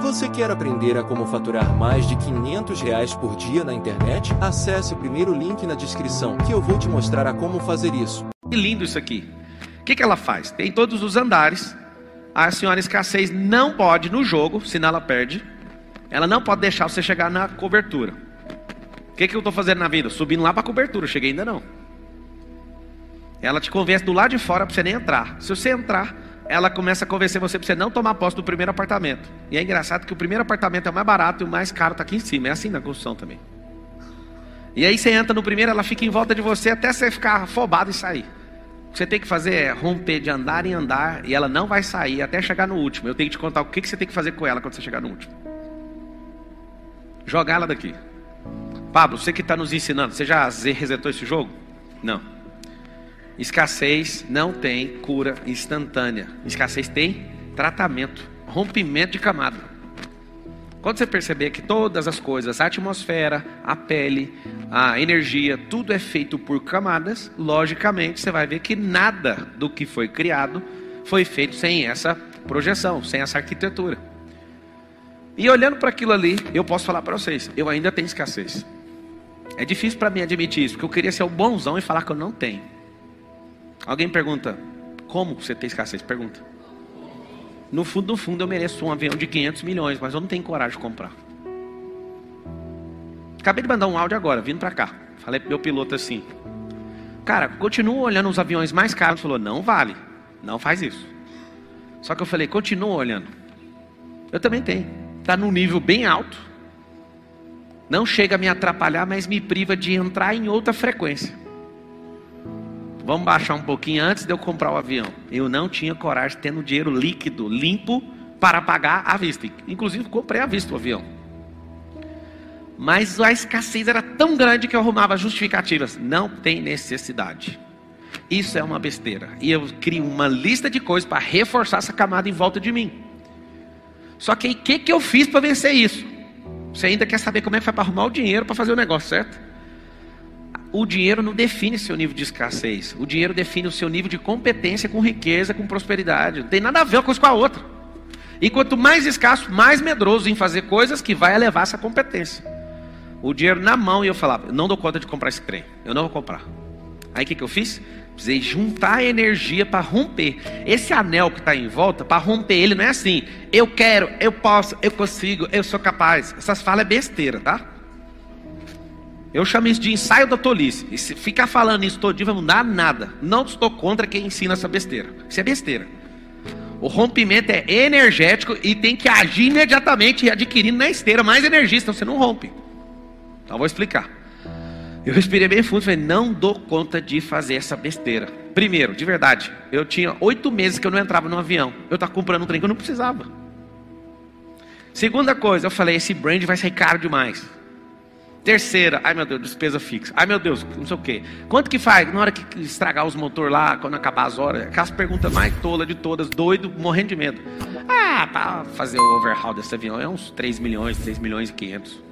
Você quer aprender a como faturar mais de 500 reais por dia na internet? Acesse o primeiro link na descrição que eu vou te mostrar a como fazer isso. Que lindo isso aqui. O que, que ela faz? Tem todos os andares. A senhora escassez não pode no jogo, senão ela perde. Ela não pode deixar você chegar na cobertura. O que, que eu estou fazendo na vida? Subindo lá para a cobertura. Cheguei ainda não. Ela te convence do lado de fora para você nem entrar. Se você entrar, ela começa a convencer você para você não tomar posse do primeiro apartamento. E é engraçado que o primeiro apartamento é o mais barato e o mais caro está aqui em cima. É assim na construção também. E aí você entra no primeiro, ela fica em volta de você até você ficar afobado e sair. O que você tem que fazer é romper de andar em andar e ela não vai sair até chegar no último. Eu tenho que te contar o que você tem que fazer com ela quando você chegar no último. Jogar ela daqui. Pablo, você que está nos ensinando, você já resetou esse jogo? Não. Escassez não tem cura instantânea. Escassez tem tratamento, rompimento de camada. Quando você perceber que todas as coisas, a atmosfera, a pele, a energia, tudo é feito por camadas, logicamente você vai ver que nada do que foi criado foi feito sem essa projeção, sem essa arquitetura. E olhando para aquilo ali, eu posso falar para vocês, eu ainda tenho escassez. É difícil para mim admitir isso, porque eu queria ser o bonzão e falar que eu não tenho. Alguém pergunta: Como você tem escassez? Pergunta. No fundo, no fundo, eu mereço um avião de 500 milhões, mas eu não tenho coragem de comprar. Acabei de mandar um áudio agora, vindo para cá. Falei pro meu piloto assim: Cara, continua olhando os aviões mais caros. Ele falou: Não vale, não faz isso. Só que eu falei: Continua olhando. Eu também tenho. Está num nível bem alto. Não chega a me atrapalhar, mas me priva de entrar em outra frequência. Vamos baixar um pouquinho antes de eu comprar o avião. Eu não tinha coragem, tendo dinheiro líquido, limpo, para pagar à vista. Inclusive, comprei à vista o avião. Mas a escassez era tão grande que eu arrumava justificativas. Não tem necessidade. Isso é uma besteira. E eu crio uma lista de coisas para reforçar essa camada em volta de mim. Só que o que, que eu fiz para vencer isso? Você ainda quer saber como é que foi para arrumar o dinheiro para fazer o negócio, certo? O dinheiro não define seu nível de escassez. O dinheiro define o seu nível de competência com riqueza, com prosperidade. Não tem nada a ver uma coisa com a outra. E quanto mais escasso, mais medroso em fazer coisas que vai elevar essa competência. O dinheiro na mão e eu falava, não dou conta de comprar esse trem, eu não vou comprar. Aí o que, que eu fiz? Precisei juntar energia para romper. Esse anel que está em volta, para romper ele, não é assim. Eu quero, eu posso, eu consigo, eu sou capaz. Essas falas é besteira, tá? Eu chamo isso de ensaio da tolice. E se ficar falando isso todo dia vai mudar nada. Não estou contra quem ensina essa besteira. Isso é besteira. O rompimento é energético e tem que agir imediatamente, adquirindo na esteira mais energia, senão você não rompe. Então vou explicar. Eu respirei bem fundo e falei, não dou conta de fazer essa besteira. Primeiro, de verdade, eu tinha oito meses que eu não entrava no avião. Eu estava comprando um trem que eu não precisava. Segunda coisa, eu falei, esse brand vai sair caro demais. Terceira, ai meu Deus, despesa fixa. Ai meu Deus, não sei o quê. Quanto que faz? Na hora que estragar os motores lá, quando acabar as horas, aquelas perguntas mais tolas de todas, doido, morrendo de medo. Ah, para fazer o overhaul desse avião é uns 3 milhões, 3 milhões e 500.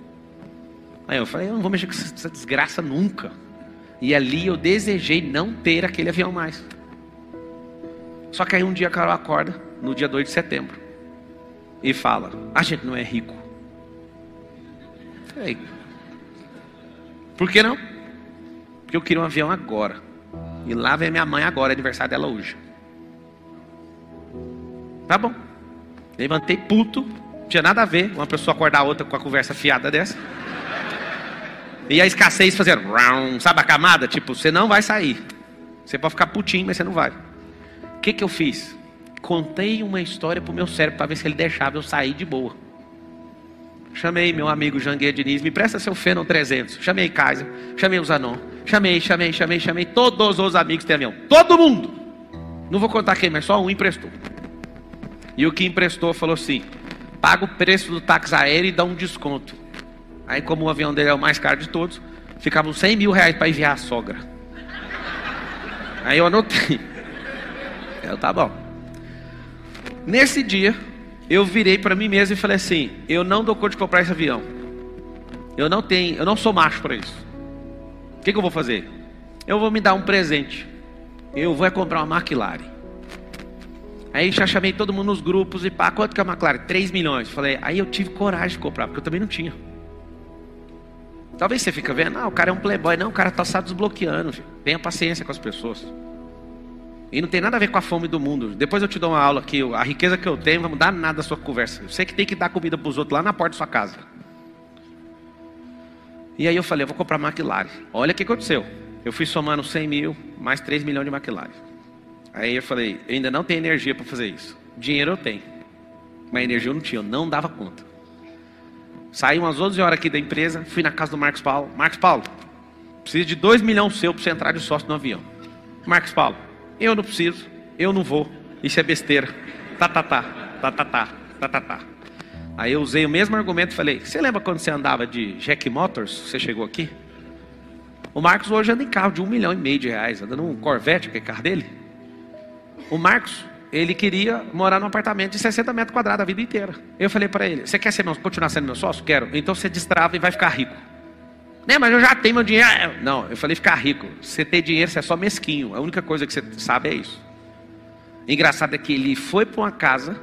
Aí eu falei, eu não vou mexer com essa desgraça nunca. E ali eu desejei não ter aquele avião mais. Só que aí um dia a Carol acorda, no dia 2 de setembro, e fala: A gente não é rico. Falei, por que não? Porque eu queria um avião agora. E lá vem minha mãe agora, aniversário dela hoje. Tá bom. Levantei puto. Não tinha nada a ver uma pessoa acordar a outra com a conversa fiada dessa. E a escassez fazendo, sabe a camada? Tipo, você não vai sair. Você pode ficar putinho, mas você não vai. O que, que eu fiz? Contei uma história pro meu cérebro para ver se ele deixava eu sair de boa. Chamei meu amigo Janguê Diniz, me presta seu Fênon 300. Chamei Kaiser, chamei o Zanon. Chamei, chamei, chamei, chamei todos os amigos que tem avião. Todo mundo. Não vou contar quem, mas só um emprestou. E o que emprestou falou assim: paga o preço do táxi aéreo e dá um desconto. Aí, como o avião dele é o mais caro de todos, ficavam 100 mil reais para enviar a sogra. Aí eu anotei. Eu, tá bom. Nesse dia, eu virei para mim mesmo e falei assim: eu não dou conta de comprar esse avião. Eu não tenho, eu não sou macho para isso. O que, que, eu vou fazer? Eu vou me dar um presente. Eu vou comprar uma McLaren. Aí já chamei todo mundo nos grupos e pá, quanto que é a McLaren? 3 milhões. Falei, aí eu tive coragem de comprar, porque eu também não tinha. Talvez você fica vendo, ah, o cara é um playboy. Não, o cara está só desbloqueando. Filho. Tenha paciência com as pessoas. E não tem nada a ver com a fome do mundo. Depois eu te dou uma aula aqui. A riqueza que eu tenho não vai mudar nada da sua conversa. Você que tem que dar comida para os outros lá na porta da sua casa. E aí eu falei, eu vou comprar McLaren. Olha o que aconteceu. Eu fui somando 100 mil, mais 3 milhões de McLaren. Aí eu falei, eu ainda não tenho energia para fazer isso. Dinheiro eu tenho. Mas energia eu não tinha, eu não dava conta. Saí umas 11 horas aqui da empresa, fui na casa do Marcos Paulo. Marcos Paulo, preciso de 2 milhões seu para você entrar de sócio no avião. Marcos Paulo, eu não preciso, eu não vou. Isso é besteira. Tá, tá, tá, tá, tá, tá, tá, tá, tá. Aí eu usei o mesmo argumento e falei: Você lembra quando você andava de Jack Motors? Você chegou aqui? O Marcos hoje anda em carro de um milhão e meio de reais, anda num Corvette, que é carro dele. O Marcos, ele queria morar num apartamento de 60 metros quadrados a vida inteira. Eu falei para ele: Você quer ser meu, continuar sendo meu sócio? Quero. Então você destrava e vai ficar rico. Né, mas eu já tenho meu dinheiro. Não, eu falei ficar rico. Você ter dinheiro, você é só mesquinho. A única coisa que você sabe é isso. Engraçado é que ele foi para uma casa,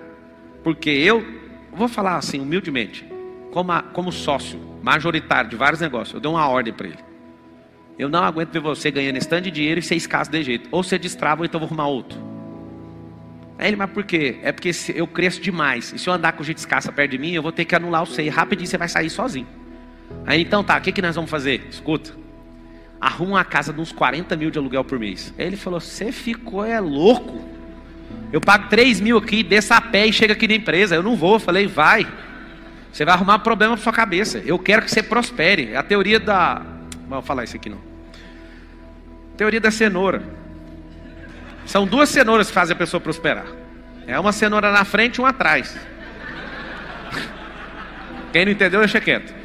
porque eu, vou falar assim, humildemente, como, a, como sócio majoritário de vários negócios, eu dei uma ordem para ele. Eu não aguento ver você ganhando esse tanto de dinheiro e ser escasso de jeito. Ou você destrava ou então vou arrumar outro. Aí ele, mas por quê? É porque eu cresço demais. E se eu andar com gente escassa perto de mim, eu vou ter que anular o SEI. Rapidinho você vai sair sozinho. Aí então tá, o que, que nós vamos fazer? Escuta. Arruma uma casa de uns 40 mil de aluguel por mês. Aí ele falou: Você ficou é louco. Eu pago 3 mil aqui, desça a pé e chega aqui na empresa. Eu não vou. Eu falei: Vai. Você vai arrumar problema para sua cabeça. Eu quero que você prospere. É a teoria da. Vou falar isso aqui não. Teoria da cenoura. São duas cenouras que fazem a pessoa prosperar. É uma cenoura na frente e uma atrás. Quem não entendeu, deixa quieto.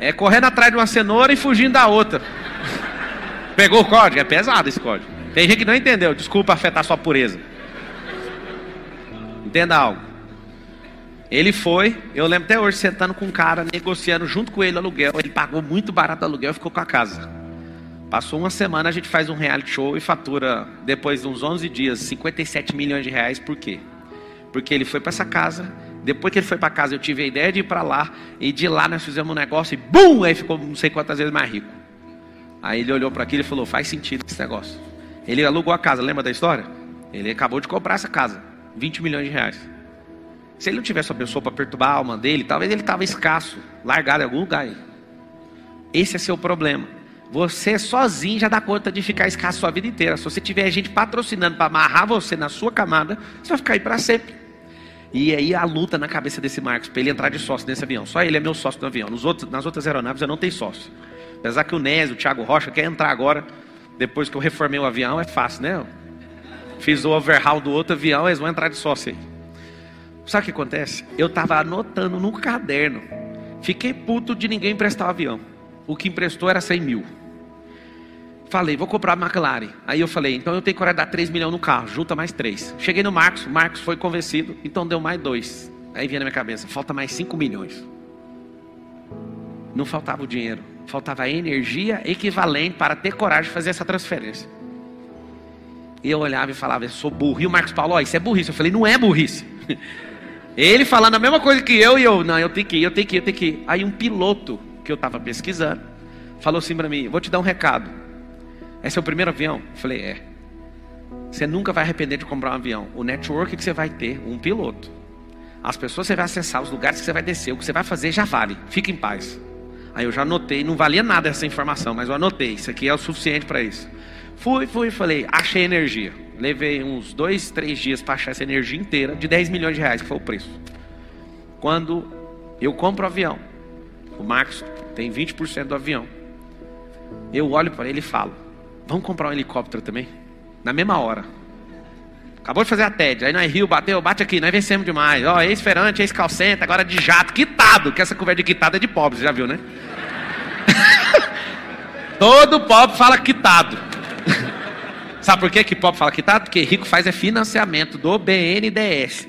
É correndo atrás de uma cenoura e fugindo da outra. Pegou o código? É pesado esse código. Tem gente que não entendeu. Desculpa afetar sua pureza. Entenda algo. Ele foi, eu lembro até hoje, sentando com um cara, negociando junto com ele aluguel. Ele pagou muito barato aluguel e ficou com a casa. Passou uma semana, a gente faz um reality show e fatura, depois de uns 11 dias, 57 milhões de reais. Por quê? Porque ele foi para essa casa, depois que ele foi para casa, eu tive a ideia de ir para lá, e de lá nós fizemos um negócio e BUM! Aí ficou não sei quantas vezes mais rico. Aí ele olhou para aquilo e falou: faz sentido esse negócio. Ele alugou a casa, lembra da história? Ele acabou de comprar essa casa, 20 milhões de reais. Se ele não tivesse uma pessoa para perturbar a alma dele, talvez ele estava escasso, largado em algum lugar. Aí. Esse é seu problema. Você sozinho já dá conta de ficar escasso a sua vida inteira. Se você tiver gente patrocinando para amarrar você na sua camada, você vai ficar aí para sempre. E aí a luta na cabeça desse Marcos para ele entrar de sócio nesse avião. Só ele é meu sócio no avião. Nos outros, nas outras aeronaves eu não tenho sócio. Apesar que o Nésio, o Thiago Rocha quer entrar agora, depois que eu reformei o avião, é fácil, né? Fiz o overhaul do outro avião, eles vão entrar de sócio aí. Sabe o que acontece? Eu estava anotando no caderno. Fiquei puto de ninguém emprestar o avião. O que emprestou era 100 mil. Falei, vou comprar a McLaren. Aí eu falei, então eu tenho que dar 3 milhões no carro, junta mais 3. Cheguei no Marcos, Marcos foi convencido, então deu mais 2. Aí vinha na minha cabeça, falta mais 5 milhões. Não faltava o dinheiro, faltava a energia equivalente para ter coragem de fazer essa transferência. E eu olhava e falava, eu sou burro. E o Marcos Paulo, ó, isso é burrice. Eu falei, não é burrice. Ele falando a mesma coisa que eu e eu, não, eu tenho que ir, eu tenho que ir, eu tenho que ir. Aí um piloto que eu estava pesquisando falou assim para mim: vou te dar um recado. É o primeiro avião? Eu falei: é. Você nunca vai arrepender de comprar um avião. O network que você vai ter, um piloto. As pessoas que você vai acessar, os lugares que você vai descer, o que você vai fazer já vale. Fique em paz. Aí eu já anotei, não valia nada essa informação, mas eu anotei. Isso aqui é o suficiente para isso. Fui, fui, falei, achei energia. Levei uns dois, três dias para achar essa energia inteira de 10 milhões de reais, que foi o preço. Quando eu compro o avião, o Marcos tem 20% do avião. Eu olho para ele e falo: Vamos comprar um helicóptero também? Na mesma hora. Acabou de fazer a TED. Aí nós Rio bateu, bate aqui, nós vencemos demais. Ó, ex-ferante, ex-calcenta, agora de jato, quitado. Que essa conversa de quitado é de pobre, você já viu, né? Todo pobre fala quitado. Sabe por quê que pobre fala quitado? Porque rico faz é financiamento do BNDES.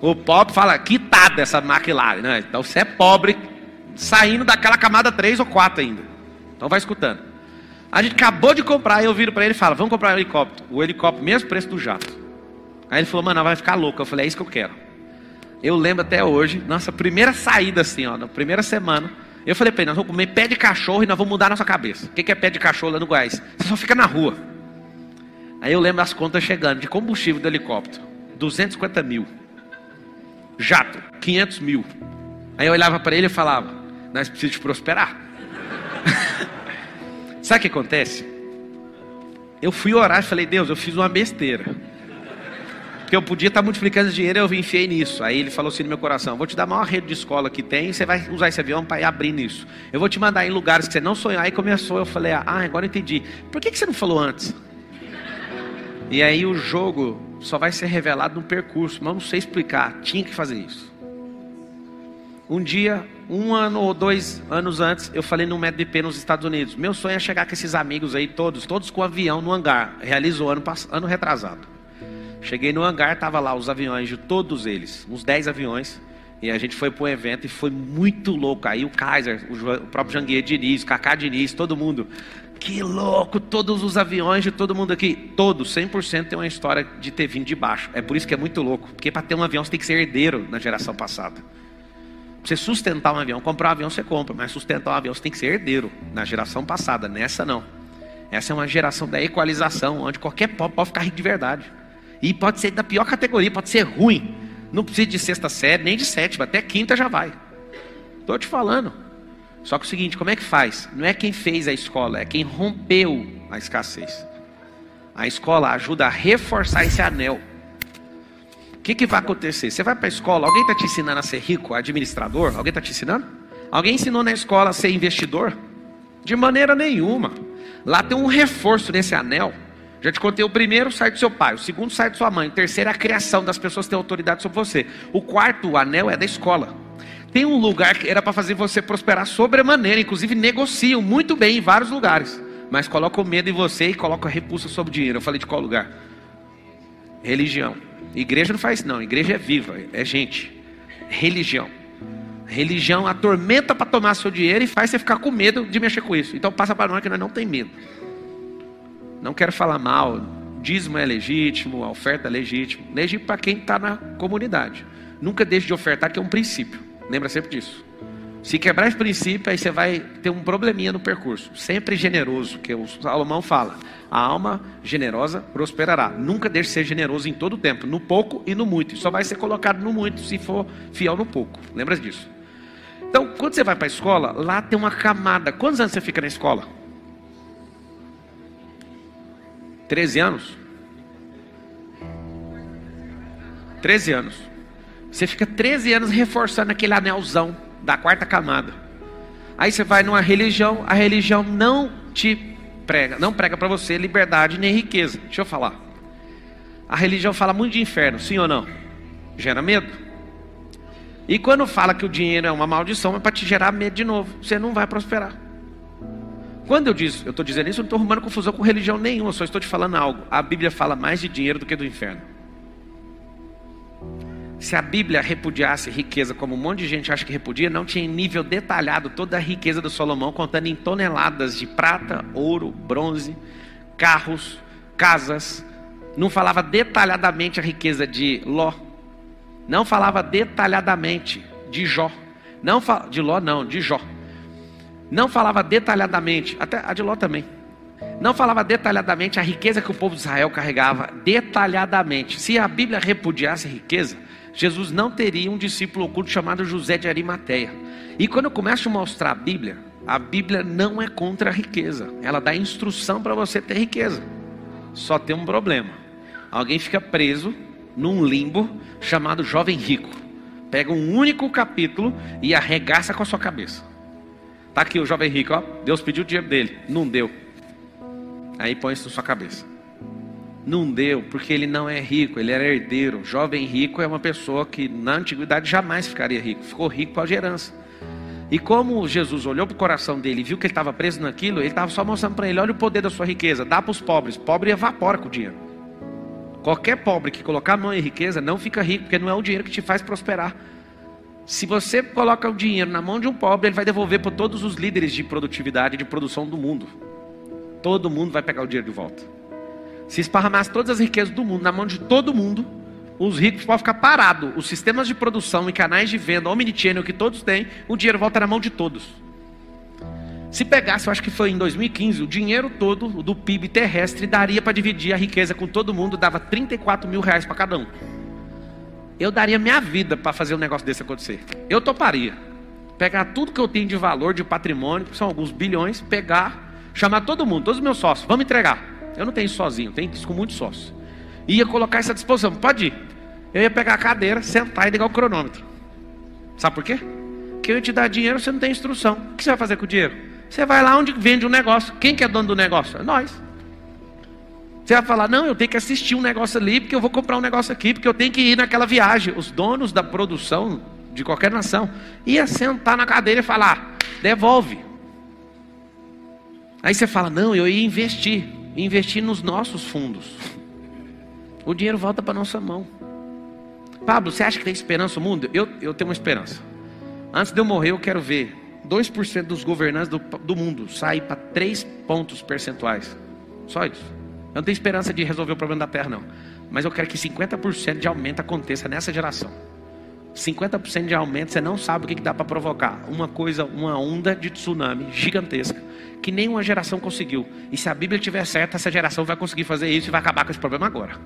O pobre fala quitado essa McLaren, né? Então você é pobre, saindo daquela camada 3 ou 4 ainda. Então vai escutando. A gente acabou de comprar, eu viro para ele e falo, vamos comprar um helicóptero. O helicóptero, mesmo preço do jato. Aí ele falou, mano, vai ficar louco. Eu falei, é isso que eu quero. Eu lembro até hoje, nossa primeira saída assim, ó, na primeira semana, eu falei para ele, nós vamos comer pé de cachorro e nós vamos mudar nossa cabeça. O que é pé de cachorro lá no Goiás? Você só fica na rua. Aí eu lembro as contas chegando de combustível do helicóptero. 250 mil. Jato, 500 mil. Aí eu olhava para ele e falava, nós precisamos prosperar. Sabe o que acontece? Eu fui orar e falei, Deus, eu fiz uma besteira. Porque eu podia estar multiplicando dinheiro e eu enfiei nisso. Aí ele falou assim no meu coração: Vou te dar a maior rede de escola que tem, você vai usar esse avião para ir abrir nisso. Eu vou te mandar em lugares que você não sonhou. Aí começou, eu falei: Ah, agora eu entendi. Por que, que você não falou antes? E aí o jogo só vai ser revelado no percurso, mas não sei explicar. Tinha que fazer isso. Um dia, um ano ou dois anos antes, eu falei no MedBP nos Estados Unidos. Meu sonho é chegar com esses amigos aí, todos, todos com avião no hangar. Realizou ano, ano retrasado. Cheguei no hangar, tava lá os aviões de todos eles, uns 10 aviões. E a gente foi para um evento e foi muito louco. Aí o Kaiser, o próprio Janguier Diniz, Kaká Diniz, todo mundo. Que louco, todos os aviões de todo mundo aqui. Todos, 100% tem uma história de ter vindo de baixo. É por isso que é muito louco. Porque para ter um avião você tem que ser herdeiro na geração passada. Você sustentar um avião, comprar um avião você compra, mas sustentar um avião você tem que ser herdeiro na geração passada. Nessa não. Essa é uma geração da equalização, onde qualquer pobre pode ficar rico de verdade. E pode ser da pior categoria, pode ser ruim. Não precisa de sexta série, nem de sétima, até quinta já vai. Estou te falando. Só que o seguinte, como é que faz? Não é quem fez a escola, é quem rompeu a escassez. A escola ajuda a reforçar esse anel. Que, que vai acontecer? Você vai para a escola, alguém está te ensinando a ser rico, administrador? Alguém está te ensinando? Alguém ensinou na escola a ser investidor? De maneira nenhuma. Lá tem um reforço nesse anel já te contei, o primeiro sai do seu pai, o segundo sai de sua mãe, o terceiro é a criação das pessoas que têm autoridade sobre você. O quarto, o anel, é da escola. Tem um lugar que era para fazer você prosperar sobremaneira, inclusive negociam muito bem em vários lugares, mas colocam medo em você e colocam repulsa sobre o dinheiro. Eu falei de qual lugar? Religião. Igreja não faz não, igreja é viva, é gente. Religião. Religião atormenta para tomar seu dinheiro e faz você ficar com medo de mexer com isso. Então passa para nós que nós não tem medo. Não quero falar mal, dízimo é legítimo, a oferta é legítima. Legítimo para quem está na comunidade. Nunca deixe de ofertar, que é um princípio. Lembra sempre disso. Se quebrar esse princípio, aí você vai ter um probleminha no percurso. Sempre generoso, que o Salomão fala. A alma generosa prosperará. Nunca deixe de ser generoso em todo o tempo, no pouco e no muito. Só vai ser colocado no muito se for fiel no pouco. Lembra disso? Então, quando você vai para a escola, lá tem uma camada. Quantos anos você fica na escola? 13 anos? 13 anos. Você fica 13 anos reforçando aquele anelzão da quarta camada. Aí você vai numa religião, a religião não te prega, não prega para você liberdade nem riqueza. Deixa eu falar. A religião fala muito de inferno, sim ou não? Gera medo. E quando fala que o dinheiro é uma maldição, é para te gerar medo de novo. Você não vai prosperar. Quando eu disse, eu estou dizendo isso, eu não estou arrumando confusão com religião nenhuma, só estou te falando algo. A Bíblia fala mais de dinheiro do que do inferno. Se a Bíblia repudiasse riqueza como um monte de gente acha que repudia, não tinha em nível detalhado toda a riqueza do Salomão, contando em toneladas de prata, ouro, bronze, carros, casas. Não falava detalhadamente a riqueza de Ló. Não falava detalhadamente de Jó. Não de Ló, não, de Jó. Não falava detalhadamente, até a de Ló também. Não falava detalhadamente a riqueza que o povo de Israel carregava, detalhadamente. Se a Bíblia repudiasse riqueza, Jesus não teria um discípulo oculto chamado José de Arimateia. E quando eu começo a mostrar a Bíblia, a Bíblia não é contra a riqueza. Ela dá instrução para você ter riqueza. Só tem um problema. Alguém fica preso num limbo chamado jovem rico. Pega um único capítulo e arregaça com a sua cabeça. Está aqui o jovem rico, ó. Deus pediu o dinheiro dele, não deu. Aí põe isso na sua cabeça. Não deu, porque ele não é rico, ele era herdeiro. Jovem rico é uma pessoa que na antiguidade jamais ficaria rico, ficou rico com a herança. E como Jesus olhou para o coração dele e viu que ele estava preso naquilo, ele estava só mostrando para ele: olha o poder da sua riqueza, dá para os pobres. Pobre evapora com o dinheiro. Qualquer pobre que colocar a mão em riqueza não fica rico, porque não é o dinheiro que te faz prosperar. Se você coloca o dinheiro na mão de um pobre, ele vai devolver para todos os líderes de produtividade e de produção do mundo. todo mundo vai pegar o dinheiro de volta. Se esparramasse todas as riquezas do mundo na mão de todo mundo, os ricos podem ficar parados. Os sistemas de produção e canais de venda, omnichannel que todos têm, o dinheiro volta na mão de todos. Se pegasse, eu acho que foi em 2015, o dinheiro todo do PIB terrestre daria para dividir a riqueza com todo mundo, dava 34 mil reais para cada um. Eu daria minha vida para fazer um negócio desse acontecer. Eu toparia. Pegar tudo que eu tenho de valor, de patrimônio, que são alguns bilhões, pegar, chamar todo mundo, todos os meus sócios, vamos entregar. Eu não tenho sozinho, tenho isso com muitos sócios. Ia colocar essa disposição, pode ir. Eu ia pegar a cadeira, sentar e ligar o cronômetro. Sabe por quê? Porque eu ia te dar dinheiro, você não tem instrução. O que você vai fazer com o dinheiro? Você vai lá onde vende um negócio. Quem que é dono do negócio? É nós. Você vai falar, não, eu tenho que assistir um negócio ali, porque eu vou comprar um negócio aqui, porque eu tenho que ir naquela viagem. Os donos da produção de qualquer nação ia sentar na cadeira e falar, devolve. Aí você fala, não, eu ia investir, investir nos nossos fundos. O dinheiro volta para nossa mão. Pablo, você acha que tem esperança no mundo? Eu, eu tenho uma esperança. Antes de eu morrer, eu quero ver 2% dos governantes do, do mundo sair para 3 pontos percentuais. Só isso. Eu não tenho esperança de resolver o problema da terra, não. Mas eu quero que 50% de aumento aconteça nessa geração. 50% de aumento, você não sabe o que, que dá para provocar. Uma coisa, uma onda de tsunami gigantesca, que nenhuma geração conseguiu. E se a Bíblia estiver certa, essa geração vai conseguir fazer isso e vai acabar com esse problema agora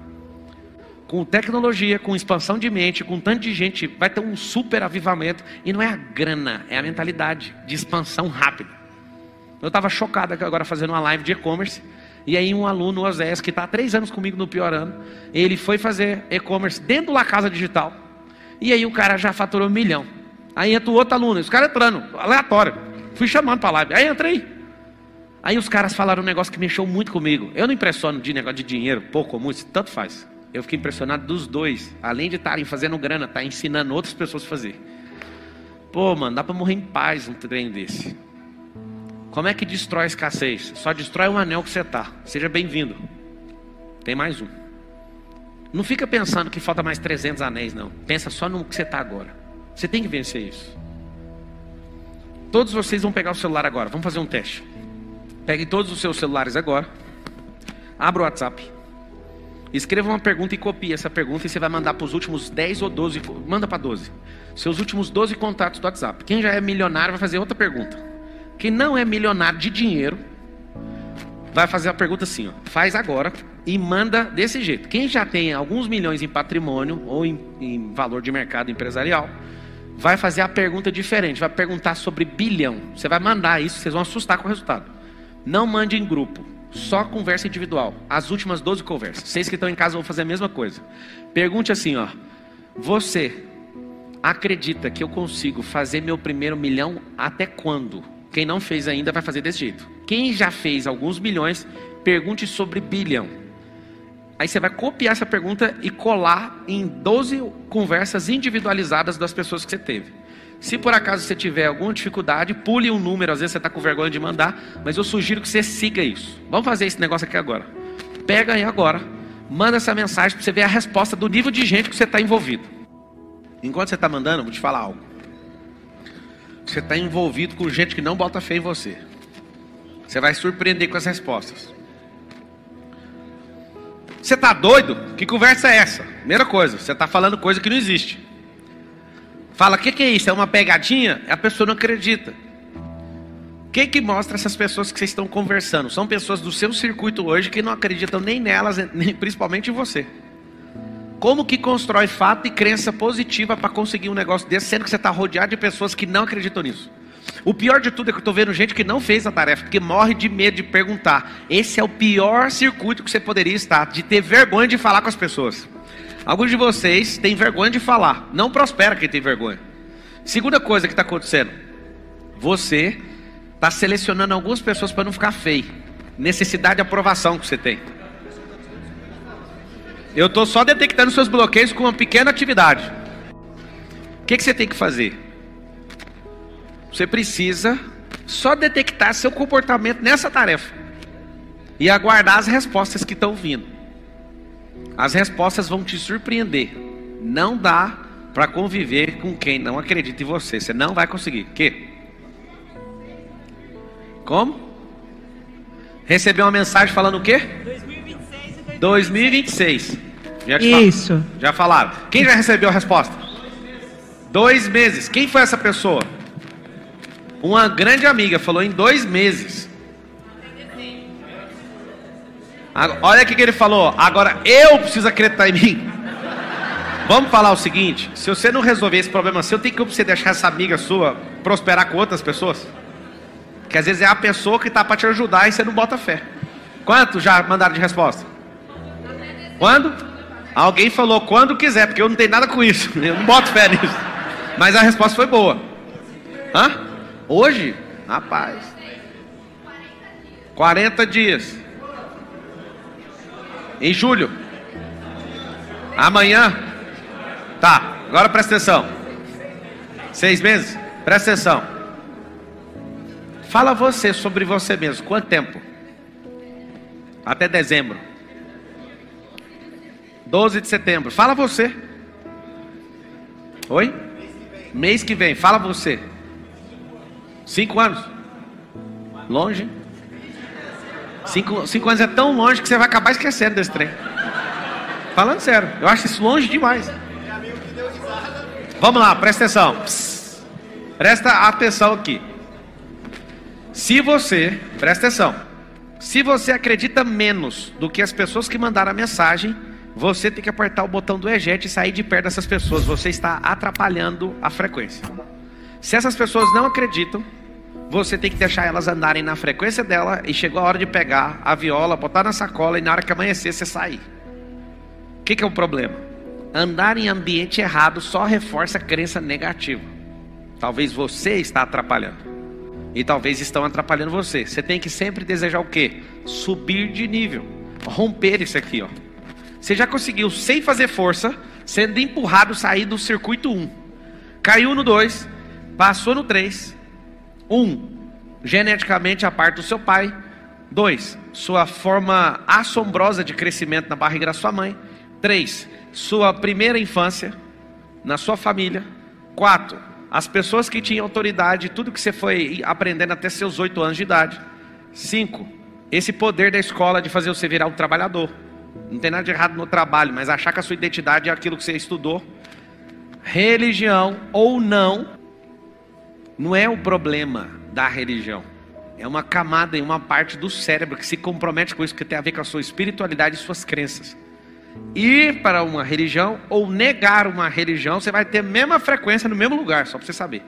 com tecnologia, com expansão de mente, com tanto de gente, vai ter um super avivamento. E não é a grana, é a mentalidade de expansão rápida. Eu estava chocado agora fazendo uma live de e-commerce. E aí um aluno, o Osés, que está há três anos comigo no pior ano, ele foi fazer e-commerce dentro da casa digital. E aí o cara já faturou um milhão. Aí entra o outro aluno, os caras entrando, aleatório. Fui chamando para a live. Aí entrei. Aí os caras falaram um negócio que mexeu muito comigo. Eu não impressiono de negócio de dinheiro, pouco ou muito, tanto faz. Eu fiquei impressionado dos dois. Além de estarem fazendo grana, tá ensinando outras pessoas a fazer. Pô, mano, dá para morrer em paz um trem desse. Como é que destrói a escassez? Só destrói o anel que você tá. Seja bem-vindo. Tem mais um. Não fica pensando que falta mais 300 anéis, não. Pensa só no que você está agora. Você tem que vencer isso. Todos vocês vão pegar o celular agora. Vamos fazer um teste. Pegue todos os seus celulares agora. Abra o WhatsApp. Escreva uma pergunta e copie essa pergunta e você vai mandar para os últimos 10 ou 12, manda para 12. Seus últimos 12 contatos do WhatsApp. Quem já é milionário vai fazer outra pergunta. Quem não é milionário de dinheiro vai fazer a pergunta assim, ó, faz agora e manda desse jeito. Quem já tem alguns milhões em patrimônio ou em, em valor de mercado empresarial, vai fazer a pergunta diferente, vai perguntar sobre bilhão. Você vai mandar isso, vocês vão assustar com o resultado. Não mande em grupo. Só conversa individual. As últimas 12 conversas. Vocês que estão em casa vão fazer a mesma coisa. Pergunte assim, ó. Você acredita que eu consigo fazer meu primeiro milhão até quando? Quem não fez ainda vai fazer desse jeito. Quem já fez alguns milhões, pergunte sobre bilhão. Aí você vai copiar essa pergunta e colar em 12 conversas individualizadas das pessoas que você teve. Se por acaso você tiver alguma dificuldade, pule um número, às vezes você está com vergonha de mandar, mas eu sugiro que você siga isso. Vamos fazer esse negócio aqui agora. Pega aí agora, manda essa mensagem para você ver a resposta do nível de gente que você está envolvido. Enquanto você está mandando, vou te falar algo. Você está envolvido com gente que não bota fé em você. Você vai surpreender com as respostas. Você está doido? Que conversa é essa? Primeira coisa, você está falando coisa que não existe. Fala, o que, que é isso? É uma pegadinha? A pessoa não acredita. O que, que mostra essas pessoas que vocês estão conversando? São pessoas do seu circuito hoje que não acreditam nem nelas, nem principalmente em você. Como que constrói fato e crença positiva para conseguir um negócio desse, sendo que você está rodeado de pessoas que não acreditam nisso? O pior de tudo é que eu estou vendo gente que não fez a tarefa, porque morre de medo de perguntar. Esse é o pior circuito que você poderia estar, de ter vergonha de falar com as pessoas. Alguns de vocês têm vergonha de falar. Não prospera quem tem vergonha. Segunda coisa que está acontecendo: você está selecionando algumas pessoas para não ficar feio. Necessidade de aprovação que você tem. Eu estou só detectando seus bloqueios com uma pequena atividade. O que, que você tem que fazer? Você precisa só detectar seu comportamento nessa tarefa e aguardar as respostas que estão vindo. As respostas vão te surpreender. Não dá para conviver com quem não acredita em você. Você não vai conseguir. Que? Como? Recebeu uma mensagem falando o quê? 2026 e 2026. Já fal- Isso. Já falaram. Quem já recebeu a resposta? Dois meses. Quem foi essa pessoa? Uma grande amiga falou em dois meses. Olha o que que ele falou. Agora eu preciso acreditar em mim. Vamos falar o seguinte: se você não resolver esse problema seu, tem como você deixar essa amiga sua prosperar com outras pessoas? Que às vezes é a pessoa que está para te ajudar e você não bota fé. Quanto já mandaram de resposta? Quando? Alguém falou quando quiser, porque eu não tenho nada com isso. Eu não boto fé nisso. Mas a resposta foi boa. Hã? Hoje? Rapaz. 40 dias. Em julho. Amanhã. Tá, agora presta atenção. Seis meses? Presta atenção. Fala você sobre você mesmo. Quanto tempo? Até dezembro. 12 de setembro. Fala você. Oi? Mês que vem. Fala você. Cinco anos. Longe. Cinco, cinco anos é tão longe que você vai acabar esquecendo desse trem. Falando sério. Eu acho isso longe demais. Vamos lá, presta atenção. Presta atenção aqui. Se você, presta atenção. Se você acredita menos do que as pessoas que mandaram a mensagem, você tem que apertar o botão do eject e sair de perto dessas pessoas. Você está atrapalhando a frequência. Se essas pessoas não acreditam, você tem que deixar elas andarem na frequência dela e chegou a hora de pegar a viola, botar na sacola e na hora que amanhecer você sair. O que, que é o problema? Andar em ambiente errado só reforça a crença negativa. Talvez você está atrapalhando. E talvez estão atrapalhando você. Você tem que sempre desejar o quê? Subir de nível. Romper isso aqui, ó. Você já conseguiu, sem fazer força, sendo empurrado, sair do circuito 1. Caiu no 2, passou no 3. 1. Geneticamente a parte do seu pai. 2. Sua forma assombrosa de crescimento na barriga da sua mãe. 3. Sua primeira infância na sua família. 4. As pessoas que tinham autoridade, tudo que você foi aprendendo até seus 8 anos de idade. 5. Esse poder da escola de fazer você virar um trabalhador. Não tem nada de errado no trabalho, mas achar que a sua identidade é aquilo que você estudou. Religião ou não, não é o problema da religião. É uma camada e uma parte do cérebro que se compromete com isso, que tem a ver com a sua espiritualidade e suas crenças. Ir para uma religião ou negar uma religião, você vai ter a mesma frequência no mesmo lugar, só para você saber.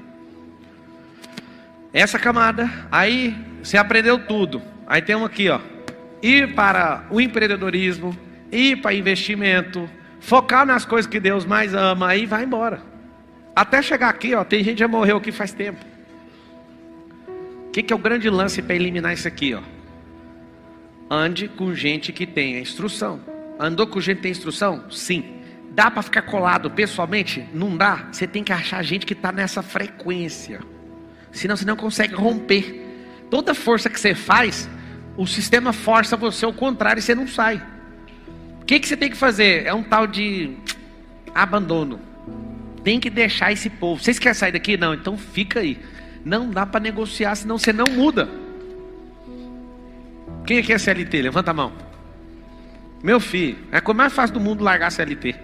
Essa camada, aí você aprendeu tudo. Aí tem um aqui, ó. Ir para o empreendedorismo, ir para investimento, focar nas coisas que Deus mais ama, aí vai embora. Até chegar aqui, ó, tem gente que já morreu aqui faz tempo. O que, que é o grande lance para eliminar isso aqui, ó? Ande com gente que tenha instrução. Andou com gente que tem instrução? Sim. Dá para ficar colado pessoalmente? Não dá. Você tem que achar gente que está nessa frequência. Senão você não consegue romper. Toda força que você faz, o sistema força você ao contrário e você não sai. O que, que você tem que fazer? É um tal de abandono. Tem que deixar esse povo. Vocês querem sair daqui? Não, então fica aí. Não dá para negociar, senão você não muda. Quem aqui é CLT? Levanta a mão. Meu filho, é a coisa mais fácil do mundo largar a CLT.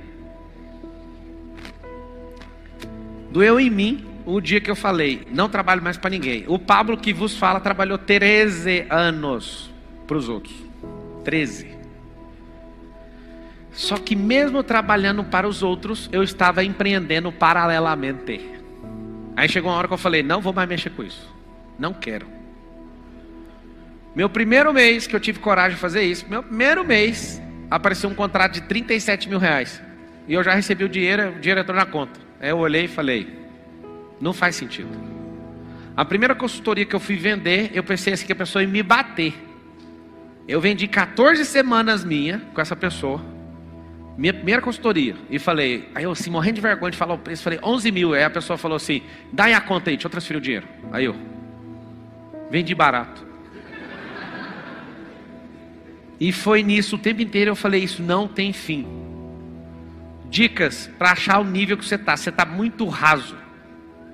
Doeu em mim o dia que eu falei, não trabalho mais para ninguém. O Pablo que vos fala trabalhou 13 anos para os outros. 13. Só que mesmo trabalhando para os outros, eu estava empreendendo paralelamente. Aí chegou uma hora que eu falei, não vou mais mexer com isso. Não quero. Meu primeiro mês que eu tive coragem de fazer isso, meu primeiro mês, apareceu um contrato de 37 mil reais. E eu já recebi o dinheiro, o dinheiro entrou na conta. Aí eu olhei e falei, não faz sentido. A primeira consultoria que eu fui vender, eu pensei assim que a pessoa ia me bater. Eu vendi 14 semanas minha com essa pessoa. Minha primeira consultoria. E falei, aí eu assim, morrendo de vergonha de falar o preço, falei 11 mil. Aí a pessoa falou assim, dá aí a conta aí, deixa eu transferir o dinheiro. Aí eu, vendi barato. E foi nisso o tempo inteiro eu falei, isso não tem fim. Dicas para achar o nível que você está. Você está muito raso.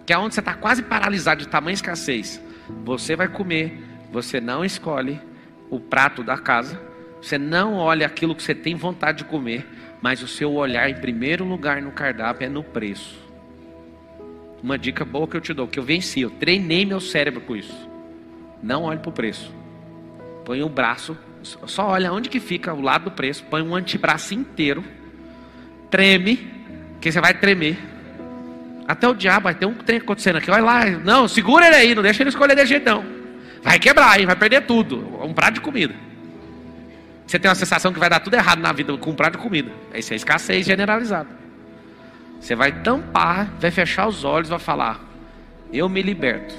Que é onde você está quase paralisado de tamanha escassez. Você vai comer, você não escolhe. o prato da casa, você não olha aquilo que você tem vontade de comer, mas o seu olhar em primeiro lugar no cardápio é no preço. Uma dica boa que eu te dou, que eu venci, eu treinei meu cérebro com isso. Não olhe para o preço. Põe o braço, só olha onde que fica o lado do preço, põe um antebraço inteiro, treme, que você vai tremer. Até o diabo vai ter um trem acontecendo aqui. Olha lá, não, segura ele aí, não deixa ele escolher de jeito não. Vai quebrar, hein? vai perder tudo. Um prato de comida. Você tem uma sensação que vai dar tudo errado na vida com um prato de comida. Isso é escassez generalizada. Você vai tampar, vai fechar os olhos, vai falar: Eu me liberto.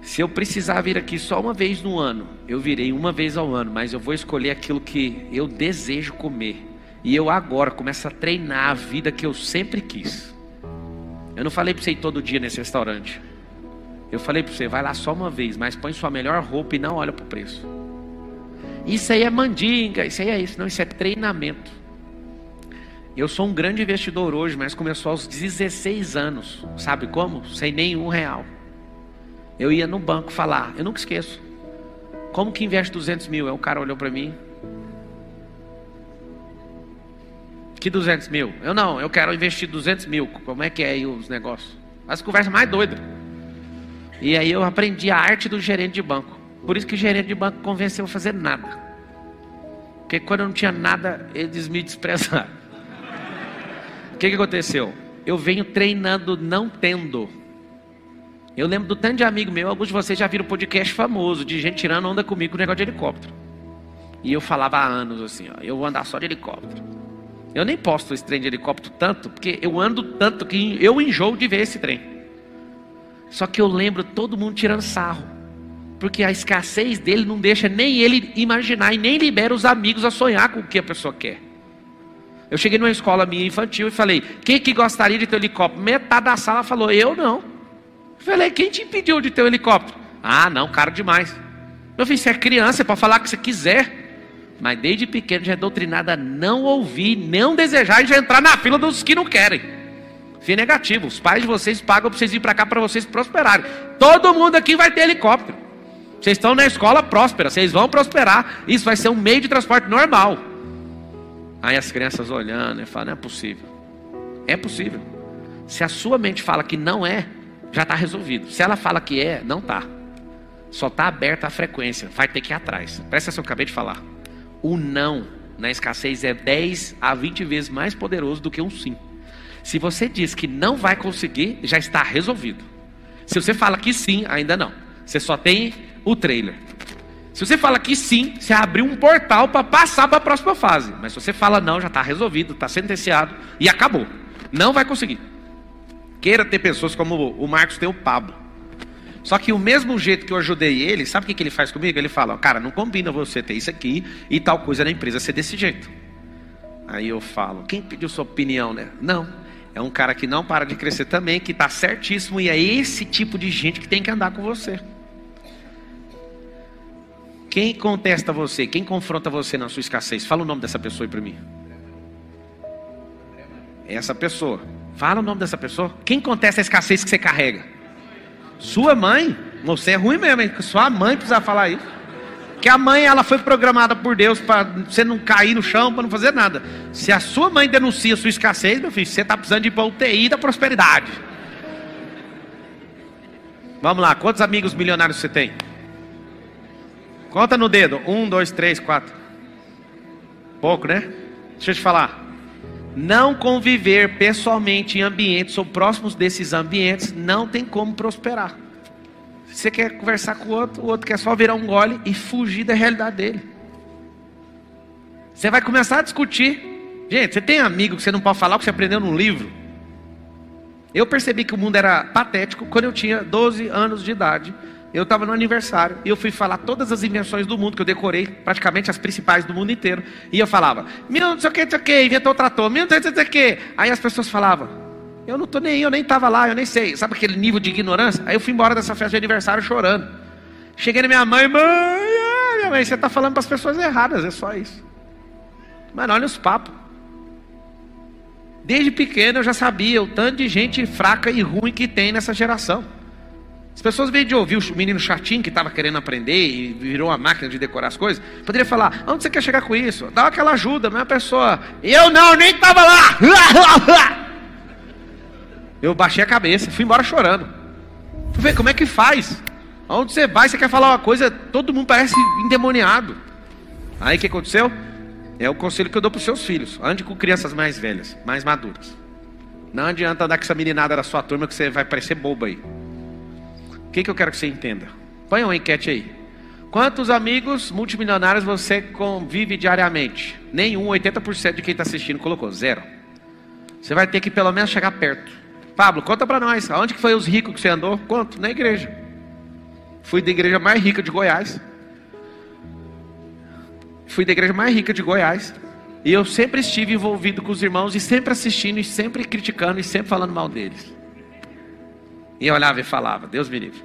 Se eu precisar vir aqui só uma vez no ano, eu virei uma vez ao ano, mas eu vou escolher aquilo que eu desejo comer. E eu agora começo a treinar a vida que eu sempre quis. Eu não falei para você ir todo dia nesse restaurante. Eu falei para você, vai lá só uma vez, mas põe sua melhor roupa e não olha para o preço. Isso aí é mandinga, isso aí é isso. Não, isso é treinamento. Eu sou um grande investidor hoje, mas começou aos 16 anos. Sabe como? Sem nenhum real. Eu ia no banco falar, eu nunca esqueço. Como que investe 200 mil? Aí o cara olhou para mim. Que 200 mil? Eu não, eu quero investir 200 mil. Como é que é aí os negócios? As conversas mais doidas. E aí eu aprendi a arte do gerente de banco. Por isso que o gerente de banco convenceu a fazer nada. Porque quando eu não tinha nada, eles me desprezaram. O que, que aconteceu? Eu venho treinando não tendo. Eu lembro do tanto de amigo meu, alguns de vocês já viram podcast famoso, de gente tirando onda comigo com negócio de helicóptero. E eu falava há anos assim, ó, eu vou andar só de helicóptero. Eu nem posto esse trem de helicóptero tanto, porque eu ando tanto que eu enjoo de ver esse trem. Só que eu lembro todo mundo tirando sarro. Porque a escassez dele não deixa nem ele imaginar e nem libera os amigos a sonhar com o que a pessoa quer. Eu cheguei numa escola minha infantil e falei: quem que gostaria de ter um helicóptero? Metade da sala falou: eu não. Eu falei: quem te impediu de ter um helicóptero? Ah, não, caro demais. Meu filho, você é criança, você pode falar o que você quiser. Mas desde pequeno já é doutrinada a não ouvir, não desejar e já entrar na fila dos que não querem. Fim negativo. Os pais de vocês pagam para vocês ir para cá para vocês prosperarem. Todo mundo aqui vai ter helicóptero. Vocês estão na escola próspera, vocês vão prosperar. Isso vai ser um meio de transporte normal. Aí as crianças olhando e falam: não é possível. É possível. Se a sua mente fala que não é, já está resolvido. Se ela fala que é, não está. Só está aberta a frequência. Vai ter que ir atrás. Presta atenção, acabei de falar. O não na escassez é 10 a 20 vezes mais poderoso do que um sim. Se você diz que não vai conseguir, já está resolvido. Se você fala que sim, ainda não. Você só tem o trailer. Se você fala que sim, você abriu um portal para passar para a próxima fase. Mas se você fala não, já está resolvido, está sentenciado e acabou. Não vai conseguir. Queira ter pessoas como o Marcos tem o Pablo. Só que o mesmo jeito que eu ajudei ele, sabe o que, que ele faz comigo? Ele fala, cara, não combina você ter isso aqui e tal coisa na empresa ser desse jeito. Aí eu falo, quem pediu sua opinião, né? Não. É um cara que não para de crescer também, que está certíssimo, e é esse tipo de gente que tem que andar com você. Quem contesta você? Quem confronta você na sua escassez? Fala o nome dessa pessoa aí para mim. Essa pessoa. Fala o nome dessa pessoa. Quem contesta a escassez que você carrega? Sua mãe? Você é ruim mesmo, hein? Sua mãe precisa falar isso. Que a mãe ela foi programada por Deus para você não cair no chão, para não fazer nada. Se a sua mãe denuncia a sua escassez, meu filho, você está precisando de ir UTI da prosperidade. Vamos lá, quantos amigos milionários você tem? Conta no dedo. Um, dois, três, quatro. Pouco, né? Deixa eu te falar. Não conviver pessoalmente em ambientes ou próximos desses ambientes não tem como prosperar. Você quer conversar com o outro, o outro quer só virar um gole e fugir da realidade dele. Você vai começar a discutir. Gente, você tem amigo que você não pode falar que você aprendeu num livro? Eu percebi que o mundo era patético quando eu tinha 12 anos de idade eu estava no aniversário e eu fui falar todas as invenções do mundo, que eu decorei praticamente as principais do mundo inteiro. E eu falava, meu, não sei o que, não sei o que, inventou o trator, meu, não sei o que. Aí as pessoas falavam, eu não estou nem aí, eu nem estava lá, eu nem sei. Sabe aquele nível de ignorância? Aí eu fui embora dessa festa de aniversário chorando. Cheguei na minha mãe, mãe, ah, minha mãe, você está falando para as pessoas erradas, é só isso. Mano, olha os papos. Desde pequeno eu já sabia o tanto de gente fraca e ruim que tem nessa geração. As pessoas veem de ouvir o menino chatinho que estava querendo aprender e virou uma máquina de decorar as coisas. Poderia falar, onde você quer chegar com isso? Dá aquela ajuda, mas a pessoa, eu não, nem estava lá. Eu baixei a cabeça, fui embora chorando. Fui ver como é que faz. Onde você vai, você quer falar uma coisa, todo mundo parece endemoniado. Aí o que aconteceu? É o conselho que eu dou para os seus filhos. Ande com crianças mais velhas, mais maduras. Não adianta andar com essa meninada da sua turma que você vai parecer bobo aí. O que, que eu quero que você entenda? Põe uma enquete aí. Quantos amigos multimilionários você convive diariamente? Nenhum, 80% de quem está assistindo colocou, zero. Você vai ter que pelo menos chegar perto. Pablo, conta para nós, aonde que foi os ricos que você andou? Quanto? Na igreja. Fui da igreja mais rica de Goiás. Fui da igreja mais rica de Goiás. E eu sempre estive envolvido com os irmãos e sempre assistindo e sempre criticando e sempre falando mal deles. E olhava e falava, Deus me livre.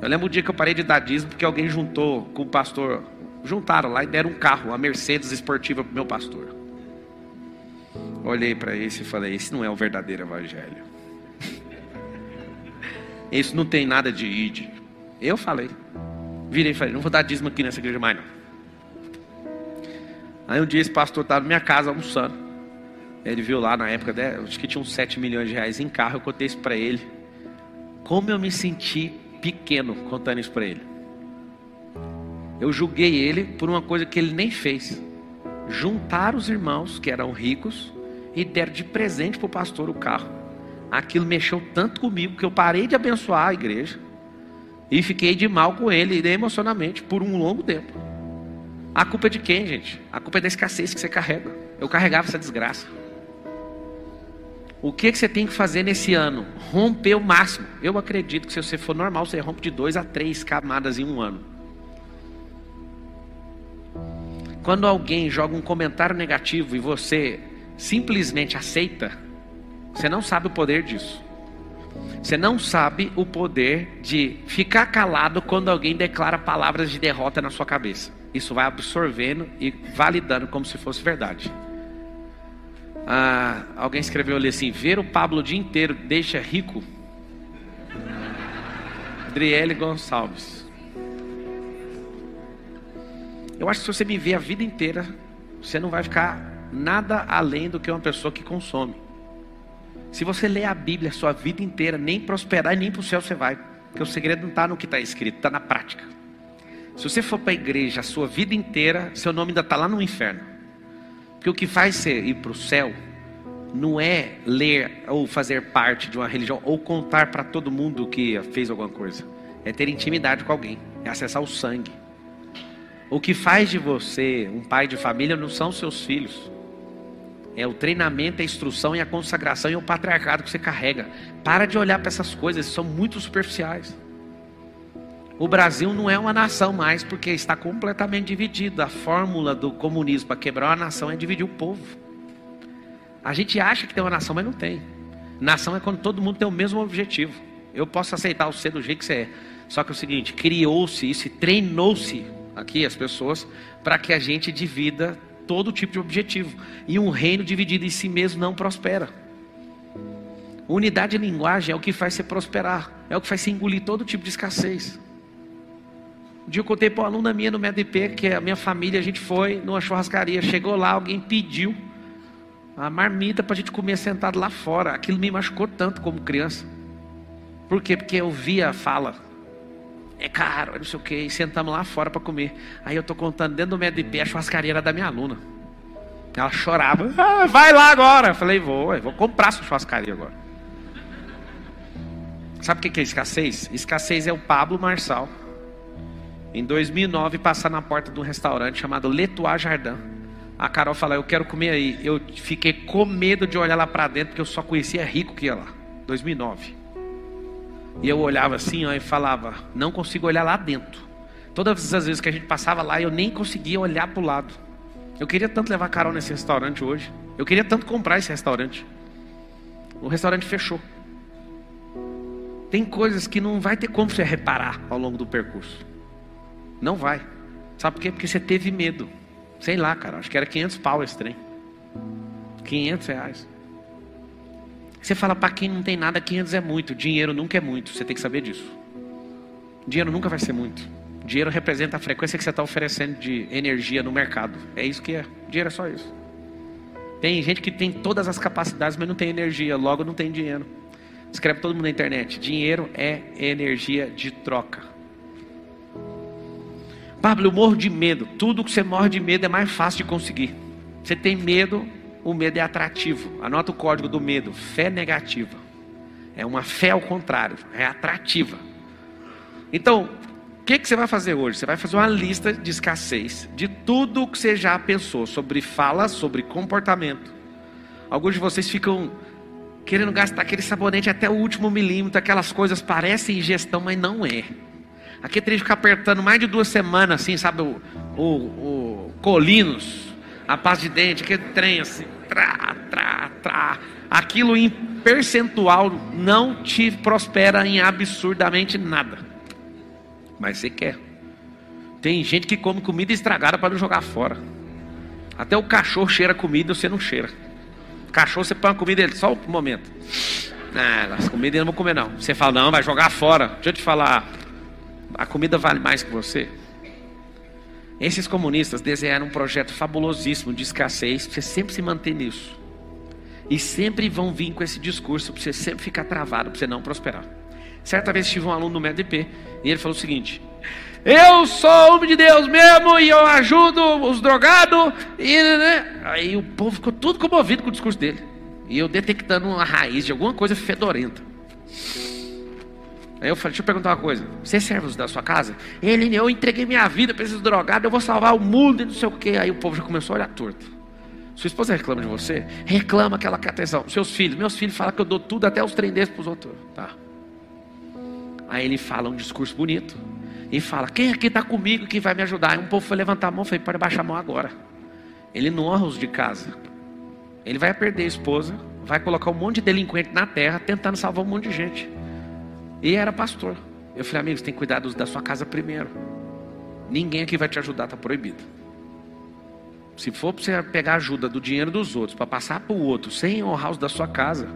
Eu lembro o dia que eu parei de dar dízimo porque alguém juntou com o pastor, juntaram lá e deram um carro, uma Mercedes esportiva para meu pastor. Olhei para esse e falei: Esse não é o verdadeiro evangelho. Isso não tem nada de id. Eu falei. Virei e falei: Não vou dar dízimo aqui nessa igreja mais não. Aí um dia esse pastor estava na minha casa almoçando. Ele viu lá na época, né, acho que tinha uns 7 milhões de reais em carro. Eu contei isso para ele. Como eu me senti pequeno contando isso para ele. Eu julguei ele por uma coisa que ele nem fez. Juntar os irmãos que eram ricos e deram de presente para o pastor o carro. Aquilo mexeu tanto comigo que eu parei de abençoar a igreja e fiquei de mal com ele emocionalmente por um longo tempo. A culpa é de quem, gente? A culpa é da escassez que você carrega. Eu carregava essa desgraça. O que, que você tem que fazer nesse ano? Romper o máximo. Eu acredito que se você for normal, você rompe de dois a três camadas em um ano. Quando alguém joga um comentário negativo e você simplesmente aceita, você não sabe o poder disso. Você não sabe o poder de ficar calado quando alguém declara palavras de derrota na sua cabeça. Isso vai absorvendo e validando como se fosse verdade. Ah, alguém escreveu ali assim: ver o Pablo o dia inteiro deixa rico. Adriele Gonçalves. Eu acho que se você me ver a vida inteira, você não vai ficar nada além do que uma pessoa que consome. Se você ler a Bíblia a sua vida inteira, nem prosperar e nem para o céu você vai. Porque o segredo não está no que está escrito, está na prática. Se você for para a igreja a sua vida inteira, seu nome ainda está lá no inferno. Porque o que faz você ir para o céu não é ler ou fazer parte de uma religião ou contar para todo mundo que fez alguma coisa. É ter intimidade com alguém, é acessar o sangue. O que faz de você um pai de família não são seus filhos. É o treinamento, a instrução e a consagração e o patriarcado que você carrega. Para de olhar para essas coisas, são muito superficiais. O Brasil não é uma nação mais porque está completamente dividido. A fórmula do comunismo para quebrar uma nação é dividir o povo. A gente acha que tem uma nação, mas não tem. Nação é quando todo mundo tem o mesmo objetivo. Eu posso aceitar ser do jeito que você é. Só que é o seguinte, criou-se isso, treinou-se aqui as pessoas para que a gente divida todo tipo de objetivo. E um reino dividido em si mesmo não prospera. Unidade de linguagem é o que faz você prosperar, é o que faz você engolir todo tipo de escassez. Um dia eu contei para uma aluna minha no MEDP que a minha família, a gente foi numa churrascaria, chegou lá, alguém pediu a marmita para a gente comer sentado lá fora. Aquilo me machucou tanto como criança. Por quê? Porque eu via a fala. É caro, é não sei o quê. E sentamos lá fora para comer. Aí eu estou contando dentro do MEDP, a churrascaria era da minha aluna. Ela chorava. Ah, vai lá agora. Eu falei, vou, vou comprar sua churrascaria agora. Sabe o que é escassez? Escassez é o Pablo Marçal em 2009, passar na porta de um restaurante chamado Letois Jardin. A Carol falou: Eu quero comer aí. Eu fiquei com medo de olhar lá para dentro, porque eu só conhecia rico que ia lá. 2009. E eu olhava assim ó, e falava: Não consigo olhar lá dentro. Todas as vezes que a gente passava lá, eu nem conseguia olhar para o lado. Eu queria tanto levar a Carol nesse restaurante hoje. Eu queria tanto comprar esse restaurante. O restaurante fechou. Tem coisas que não vai ter como você reparar ao longo do percurso. Não vai. Sabe por quê? Porque você teve medo. Sei lá, cara. Acho que era 500 pau esse trem. 500 reais. Você fala para quem não tem nada, 500 é muito. Dinheiro nunca é muito. Você tem que saber disso. Dinheiro nunca vai ser muito. Dinheiro representa a frequência que você está oferecendo de energia no mercado. É isso que é. Dinheiro é só isso. Tem gente que tem todas as capacidades, mas não tem energia, logo não tem dinheiro. Escreve todo mundo na internet: dinheiro é energia de troca. Pablo, eu morro de medo. Tudo que você morre de medo é mais fácil de conseguir. Você tem medo, o medo é atrativo. Anota o código do medo: fé negativa. É uma fé ao contrário, é atrativa. Então, o que, que você vai fazer hoje? Você vai fazer uma lista de escassez de tudo que você já pensou sobre fala, sobre comportamento. Alguns de vocês ficam querendo gastar aquele sabonete até o último milímetro, aquelas coisas parecem ingestão, mas não é. Aqui tem que ficar apertando mais de duas semanas, assim, sabe? O, o, o Colinos, a paz de dente, aquele trem assim, trá, trá, trá. Aquilo em percentual não te prospera em absurdamente nada mas você quer. Tem gente que come comida estragada para não jogar fora. Até o cachorro cheira comida e você não cheira. Cachorro você põe a comida ele só um momento. Ah, as comidas eu não vou comer não. Você fala, não, vai jogar fora. Deixa eu te falar. A comida vale mais que você. Esses comunistas desenharam um projeto fabulosíssimo de escassez você sempre se manter nisso. E sempre vão vir com esse discurso para você sempre ficar travado, para você não prosperar. Certa vez tive um aluno no MEDP e ele falou o seguinte: Eu sou homem de Deus mesmo e eu ajudo os drogados. E, né? Aí o povo ficou tudo comovido com o discurso dele. E eu detectando uma raiz de alguma coisa fedorenta. Aí eu falei, deixa eu perguntar uma coisa. Você serve os da sua casa? Ele, eu entreguei minha vida para esses drogados, eu vou salvar o mundo e não sei o quê. Aí o povo já começou a olhar torto. Sua esposa reclama de você? Reclama que ela quer atenção. Seus filhos, meus filhos falam que eu dou tudo, até os trem para os outros. Tá. Aí ele fala um discurso bonito. E fala: Quem aqui está comigo que vai me ajudar? Aí um povo foi levantar a mão. Falei: Pode baixar a mão agora. Ele não honra os de casa. Ele vai perder a esposa. Vai colocar um monte de delinquente na terra tentando salvar um monte de gente. E era pastor. Eu falei: Amigos, tem que cuidar da sua casa primeiro. Ninguém aqui vai te ajudar, está proibido. Se for para você pegar ajuda do dinheiro dos outros, para passar para o outro, sem honrar os da sua casa,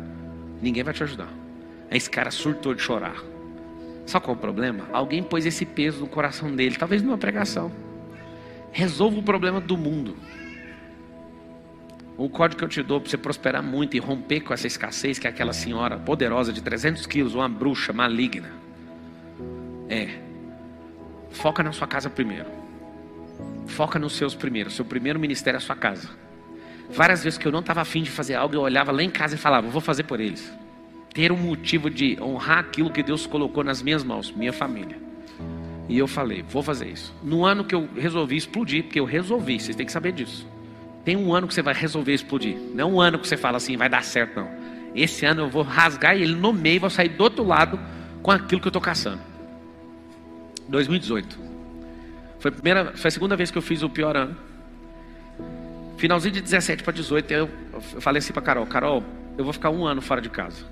ninguém vai te ajudar. Aí esse cara surtou de chorar. Sabe qual é o problema? Alguém pôs esse peso no coração dele, talvez numa pregação. Resolva o problema do mundo. O código que eu te dou para você prosperar muito e romper com essa escassez que é aquela senhora poderosa de 300 quilos, uma bruxa maligna. É. Foca na sua casa primeiro. Foca nos seus primeiros. Seu primeiro ministério é a sua casa. Várias vezes que eu não estava afim de fazer algo, eu olhava lá em casa e falava, vou fazer por eles ter um motivo de honrar aquilo que Deus colocou nas minhas mãos, minha família. E eu falei, vou fazer isso. No ano que eu resolvi explodir, porque eu resolvi, vocês têm que saber disso. Tem um ano que você vai resolver explodir. Não é um ano que você fala assim, vai dar certo, não. Esse ano eu vou rasgar ele no meio e vou sair do outro lado com aquilo que eu estou caçando. 2018. Foi a, primeira, foi a segunda vez que eu fiz o pior ano. Finalzinho de 17 para 18, eu, falei assim para Carol: Carol, eu vou ficar um ano fora de casa.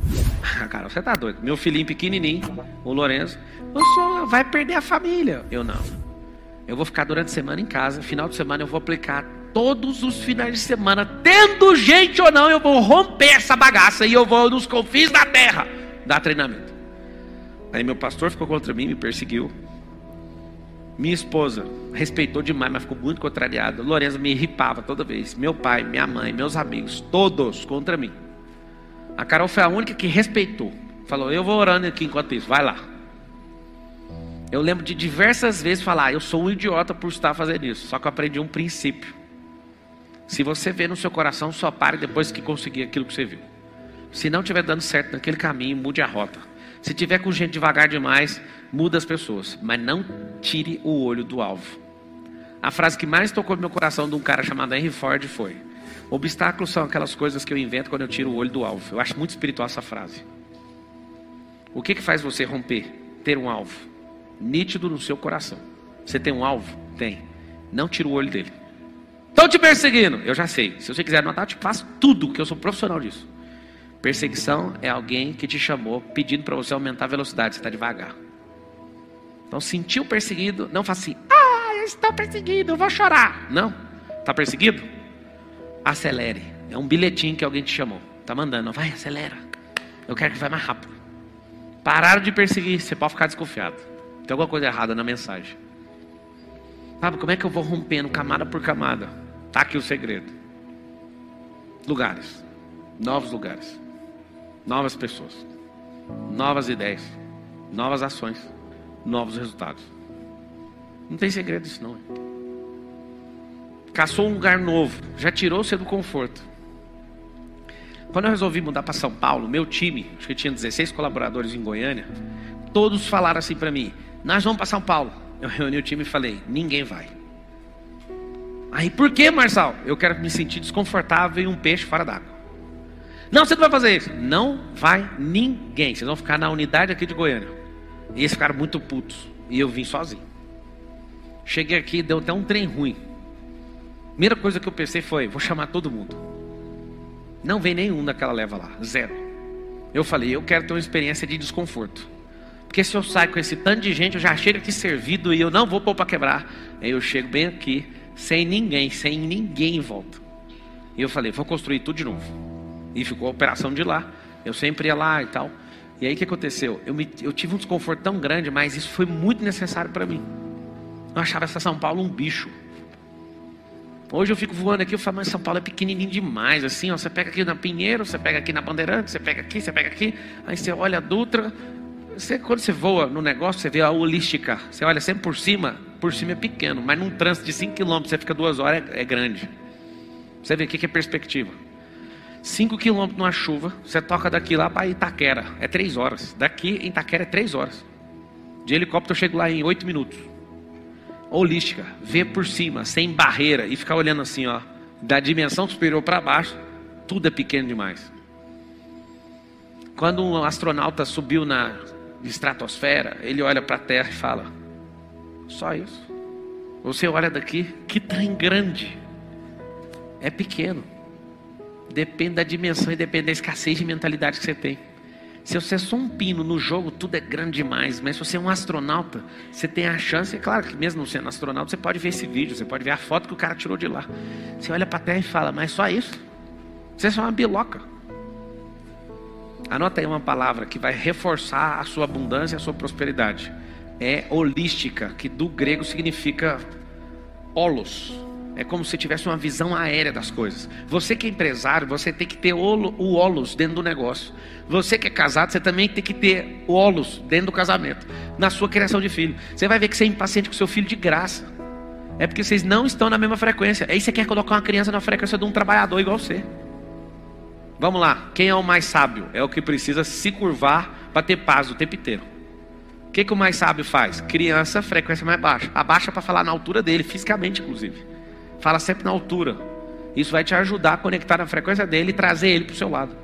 Cara, você tá doido. Meu filhinho pequenininho, o Lourenço, o senhor vai perder a família. Eu não. Eu vou ficar durante a semana em casa. Final de semana eu vou aplicar todos os finais de semana, tendo gente ou não, eu vou romper essa bagaça e eu vou nos confins da terra dar treinamento. Aí meu pastor ficou contra mim, me perseguiu. Minha esposa respeitou demais, mas ficou muito contrariada. Lourenço me irripava toda vez. Meu pai, minha mãe, meus amigos, todos contra mim. A Carol foi a única que respeitou. Falou: Eu vou orando aqui enquanto isso, vai lá. Eu lembro de diversas vezes falar: Eu sou um idiota por estar fazendo isso. Só que eu aprendi um princípio. Se você vê no seu coração, só pare depois que conseguir aquilo que você viu. Se não estiver dando certo naquele caminho, mude a rota. Se tiver com gente devagar demais, muda as pessoas. Mas não tire o olho do alvo. A frase que mais tocou no meu coração de um cara chamado Henry Ford foi: Obstáculos são aquelas coisas que eu invento quando eu tiro o olho do alvo. Eu acho muito espiritual essa frase. O que, que faz você romper? Ter um alvo nítido no seu coração. Você tem um alvo? Tem. Não tira o olho dele. Estão te perseguindo? Eu já sei. Se você quiser anotar, eu te faço tudo, que eu sou profissional disso. Perseguição é alguém que te chamou pedindo para você aumentar a velocidade. Você está devagar. Então, sentiu perseguido, não faça assim. Ah, eu estou perseguido, eu vou chorar. Não. Está perseguido? acelere. É um bilhetinho que alguém te chamou. Tá mandando, vai, acelera. Eu quero que vá mais rápido. Pararam de perseguir, você pode ficar desconfiado. Tem alguma coisa errada na mensagem. Sabe como é que eu vou rompendo camada por camada? Tá aqui o segredo. Lugares, novos lugares, novas pessoas, novas ideias, novas ações, novos resultados. Não tem segredo isso não. Caçou um lugar novo, já tirou você do conforto. Quando eu resolvi mudar para São Paulo, meu time, acho que tinha 16 colaboradores em Goiânia, todos falaram assim para mim: Nós vamos para São Paulo. Eu reuni o time e falei: Ninguém vai. Aí, por que, Marçal? Eu quero me sentir desconfortável em um peixe fora d'água. Não, você não vai fazer isso. Não vai ninguém. Vocês vão ficar na unidade aqui de Goiânia. E eles ficaram muito putos. E eu vim sozinho. Cheguei aqui, deu até um trem ruim. Primeira coisa que eu pensei foi: vou chamar todo mundo. Não vem nenhum daquela leva lá, zero. Eu falei: eu quero ter uma experiência de desconforto. Porque se eu saio com esse tanto de gente, eu já chego aqui servido e eu não vou pôr para quebrar. Aí eu chego bem aqui, sem ninguém, sem ninguém em volta. E eu falei: vou construir tudo de novo. E ficou a operação de lá. Eu sempre ia lá e tal. E aí o que aconteceu? Eu, me, eu tive um desconforto tão grande, mas isso foi muito necessário para mim. Eu achava essa São Paulo um bicho. Hoje eu fico voando aqui, eu falo, mas São Paulo é pequenininho demais, assim, ó, você pega aqui na Pinheiro, você pega aqui na Bandeirante, você pega aqui, você pega aqui, aí você olha a Dutra, você, quando você voa no negócio, você vê a holística, você olha sempre por cima, por cima é pequeno, mas num trânsito de 5 km, você fica duas horas, é, é grande. Você vê o que é perspectiva. 5 quilômetros numa chuva, você toca daqui lá para Itaquera, é 3 horas. Daqui em Itaquera é 3 horas. De helicóptero eu chego lá em 8 minutos. Holística, ver por cima, sem barreira e ficar olhando assim, ó, da dimensão superior para baixo, tudo é pequeno demais. Quando um astronauta subiu na estratosfera, ele olha para a Terra e fala: só isso. Você olha daqui, que trem grande. É pequeno. Depende da dimensão e depende da escassez de mentalidade que você tem. Se você é só um pino no jogo, tudo é grande demais. Mas se você é um astronauta, você tem a chance, é claro que mesmo sendo astronauta, você pode ver esse vídeo, você pode ver a foto que o cara tirou de lá. Você olha para a Terra e fala, mas só isso? Você é só uma biloca. Anota aí uma palavra que vai reforçar a sua abundância e a sua prosperidade. É holística, que do grego significa holos. É como se tivesse uma visão aérea das coisas. Você que é empresário, você tem que ter o olos dentro do negócio. Você que é casado, você também tem que ter o olos dentro do casamento. Na sua criação de filho. Você vai ver que você é impaciente com seu filho de graça. É porque vocês não estão na mesma frequência. Aí você quer colocar uma criança na frequência de um trabalhador igual você. Vamos lá. Quem é o mais sábio? É o que precisa se curvar para ter paz o tempo inteiro. O que, que o mais sábio faz? Criança, frequência mais baixa. Abaixa para falar na altura dele, fisicamente, inclusive. Fala sempre na altura. Isso vai te ajudar a conectar na frequência dele e trazer ele para o seu lado.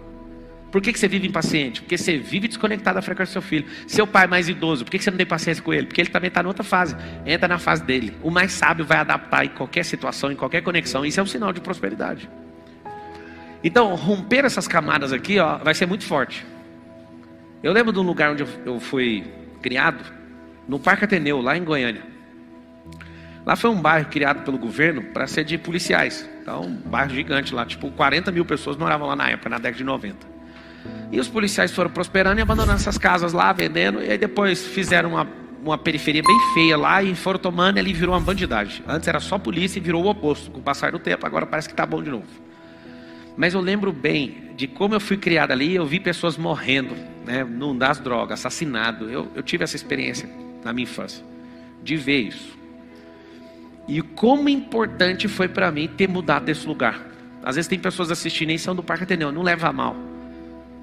Por que, que você vive impaciente? Porque você vive desconectado da frequência do seu filho. Seu pai mais idoso, por que, que você não tem paciência com ele? Porque ele também está em outra fase. Entra na fase dele. O mais sábio vai adaptar em qualquer situação, em qualquer conexão. Isso é um sinal de prosperidade. Então, romper essas camadas aqui ó, vai ser muito forte. Eu lembro de um lugar onde eu fui criado, no Parque Ateneu, lá em Goiânia. Lá foi um bairro criado pelo governo para ser de policiais. Então, um bairro gigante lá, tipo 40 mil pessoas moravam lá na época, na década de 90. E os policiais foram prosperando e abandonando essas casas lá, vendendo, e aí depois fizeram uma, uma periferia bem feia lá e foram tomando e ali virou uma bandidagem. Antes era só polícia e virou o oposto, com o passar do tempo, agora parece que está bom de novo. Mas eu lembro bem de como eu fui criado ali, eu vi pessoas morrendo, né, não das drogas, assassinado. Eu, eu tive essa experiência na minha infância, de ver isso. E como importante foi para mim ter mudado desse lugar. Às vezes tem pessoas assistindo e são do Parque Ateneu, não leva a mal.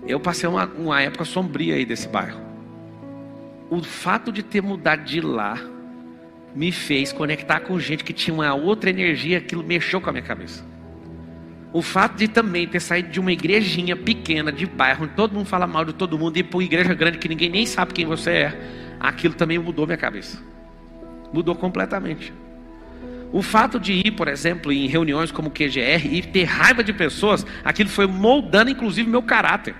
Eu passei uma, uma época sombria aí desse bairro. O fato de ter mudado de lá me fez conectar com gente que tinha uma outra energia, aquilo mexeu com a minha cabeça. O fato de também ter saído de uma igrejinha pequena de bairro, onde todo mundo fala mal de todo mundo, e para uma igreja grande que ninguém nem sabe quem você é, aquilo também mudou minha cabeça. Mudou completamente. O fato de ir, por exemplo, em reuniões como QGR e ter raiva de pessoas, aquilo foi moldando inclusive meu caráter.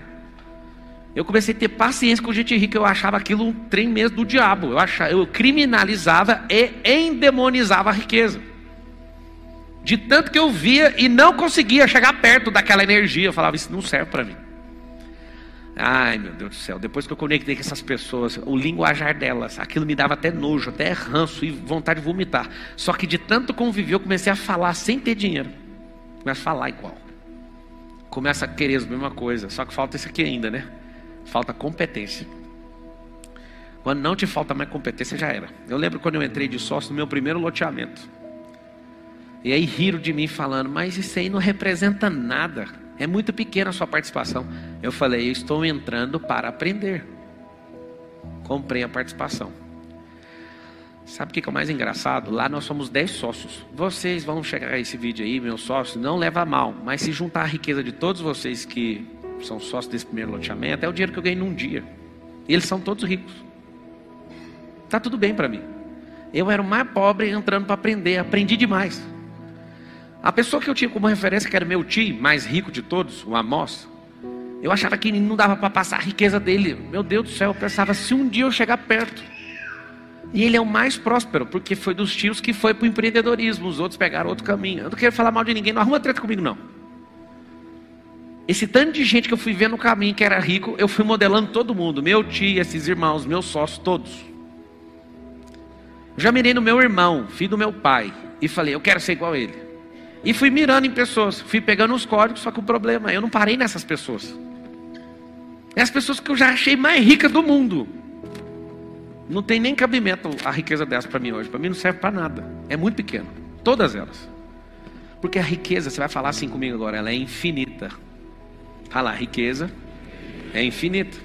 Eu comecei a ter paciência com gente rica, eu achava aquilo um trem mesmo do diabo. Eu, achava, eu criminalizava e endemonizava a riqueza. De tanto que eu via e não conseguia chegar perto daquela energia, eu falava, isso não serve para mim. Ai, meu Deus do céu. Depois que eu conectei com essas pessoas, o linguajar delas, aquilo me dava até nojo, até ranço e vontade de vomitar. Só que de tanto conviver, eu comecei a falar sem ter dinheiro. Começo a falar igual. Começa a querer a mesma coisa. Só que falta isso aqui ainda, né? Falta competência. Quando não te falta mais competência, já era. Eu lembro quando eu entrei de sócio no meu primeiro loteamento. E aí riram de mim falando, mas isso aí não representa nada. É muito pequena a sua participação. Eu falei, eu estou entrando para aprender. Comprei a participação. Sabe o que é o mais engraçado? Lá nós somos 10 sócios. Vocês vão chegar a esse vídeo aí, meus sócios, não leva mal. Mas se juntar a riqueza de todos vocês que são sócios desse primeiro loteamento, é o dinheiro que eu ganhei num dia. E eles são todos ricos. Tá tudo bem para mim. Eu era o mais pobre entrando para aprender, aprendi demais. A pessoa que eu tinha como referência, que era meu tio, mais rico de todos, o Amós, eu achava que não dava para passar a riqueza dele. Meu Deus do céu, eu pensava, se um dia eu chegar perto. E ele é o mais próspero, porque foi dos tios que foi para o empreendedorismo, os outros pegaram outro caminho. Eu não quero falar mal de ninguém, não arruma treta comigo, não. Esse tanto de gente que eu fui vendo no caminho que era rico, eu fui modelando todo mundo, meu tio, esses irmãos, meus sócios, todos. Eu já mirei no meu irmão, filho do meu pai, e falei, eu quero ser igual a ele. E fui mirando em pessoas, fui pegando os códigos, só que o problema, eu não parei nessas pessoas. É as pessoas que eu já achei mais ricas do mundo. Não tem nem cabimento a riqueza dessa para mim hoje. Para mim não serve para nada. É muito pequeno. Todas elas. Porque a riqueza, você vai falar assim comigo agora, ela é infinita. Fala, a riqueza é infinita.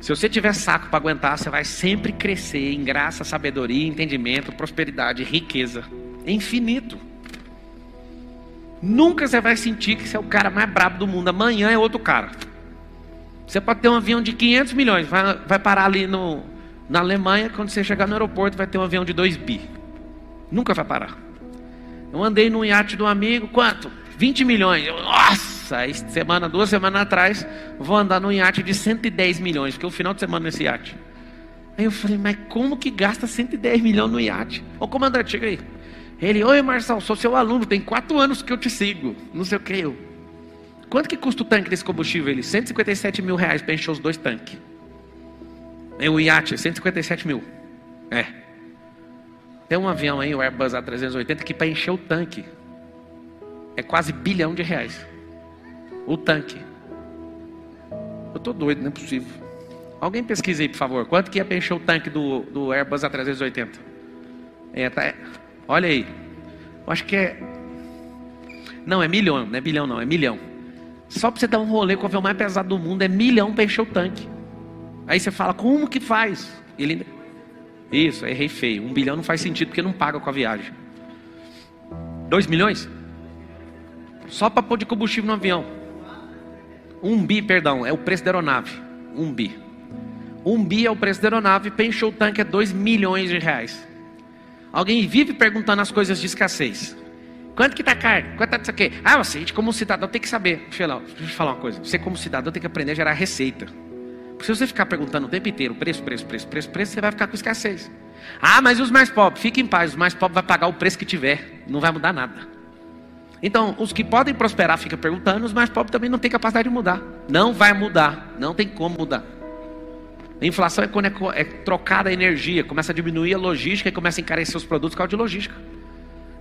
Se você tiver saco para aguentar, você vai sempre crescer em graça, sabedoria, entendimento, prosperidade, riqueza. É infinito. Nunca você vai sentir que você é o cara mais brabo do mundo. Amanhã é outro cara. Você pode ter um avião de 500 milhões, vai, vai parar ali no, na Alemanha. Quando você chegar no aeroporto, vai ter um avião de 2 bi. Nunca vai parar. Eu andei num iate um amigo, quanto? 20 milhões. Eu, nossa, semana, duas semanas atrás, vou andar num iate de 110 milhões, porque é o final de semana nesse iate. Aí eu falei, mas como que gasta 110 milhões no iate? Ô comandante, chega aí. Ele, oi Marçal, sou seu aluno, tem quatro anos que eu te sigo. Não sei o que eu. Quanto que custa o tanque desse combustível? Ele, 157 mil reais para encher os dois tanques. É o iate, 157 mil. É. Tem um avião aí, o Airbus A380, que para encher o tanque é quase bilhão de reais. O tanque. Eu tô doido, não é possível. Alguém pesquisa aí, por favor. Quanto que ia para encher o tanque do, do Airbus A380? É, tá. Olha aí. Eu acho que é. Não, é milhão, não é bilhão, não, é milhão. Só para você dar um rolê com o avião mais pesado do mundo, é milhão para encher o tanque. Aí você fala, como que faz? Ele. Isso, errei feio. Um bilhão não faz sentido porque não paga com a viagem. Dois milhões? Só para pôr de combustível no avião. Um bi, perdão, é o preço da aeronave. Um bi. Um bi é o preço da aeronave, para encher o tanque é dois milhões de reais. Alguém vive perguntando as coisas de escassez. Quanto que está carne? Quanto está isso aqui? Ah, você, como cidadão, tem que saber. Deixa eu, eu falar uma coisa. Você, como cidadão, tem que aprender a gerar receita. Porque se você ficar perguntando o tempo inteiro preço, preço, preço, preço, preço, você vai ficar com escassez. Ah, mas os mais pobres? Fique em paz. Os mais pobres vão pagar o preço que tiver. Não vai mudar nada. Então, os que podem prosperar ficam perguntando. Os mais pobres também não têm capacidade de mudar. Não vai mudar. Não tem como mudar. A inflação é quando é, é trocada a energia, começa a diminuir a logística e começa a encarecer os produtos por causa de logística.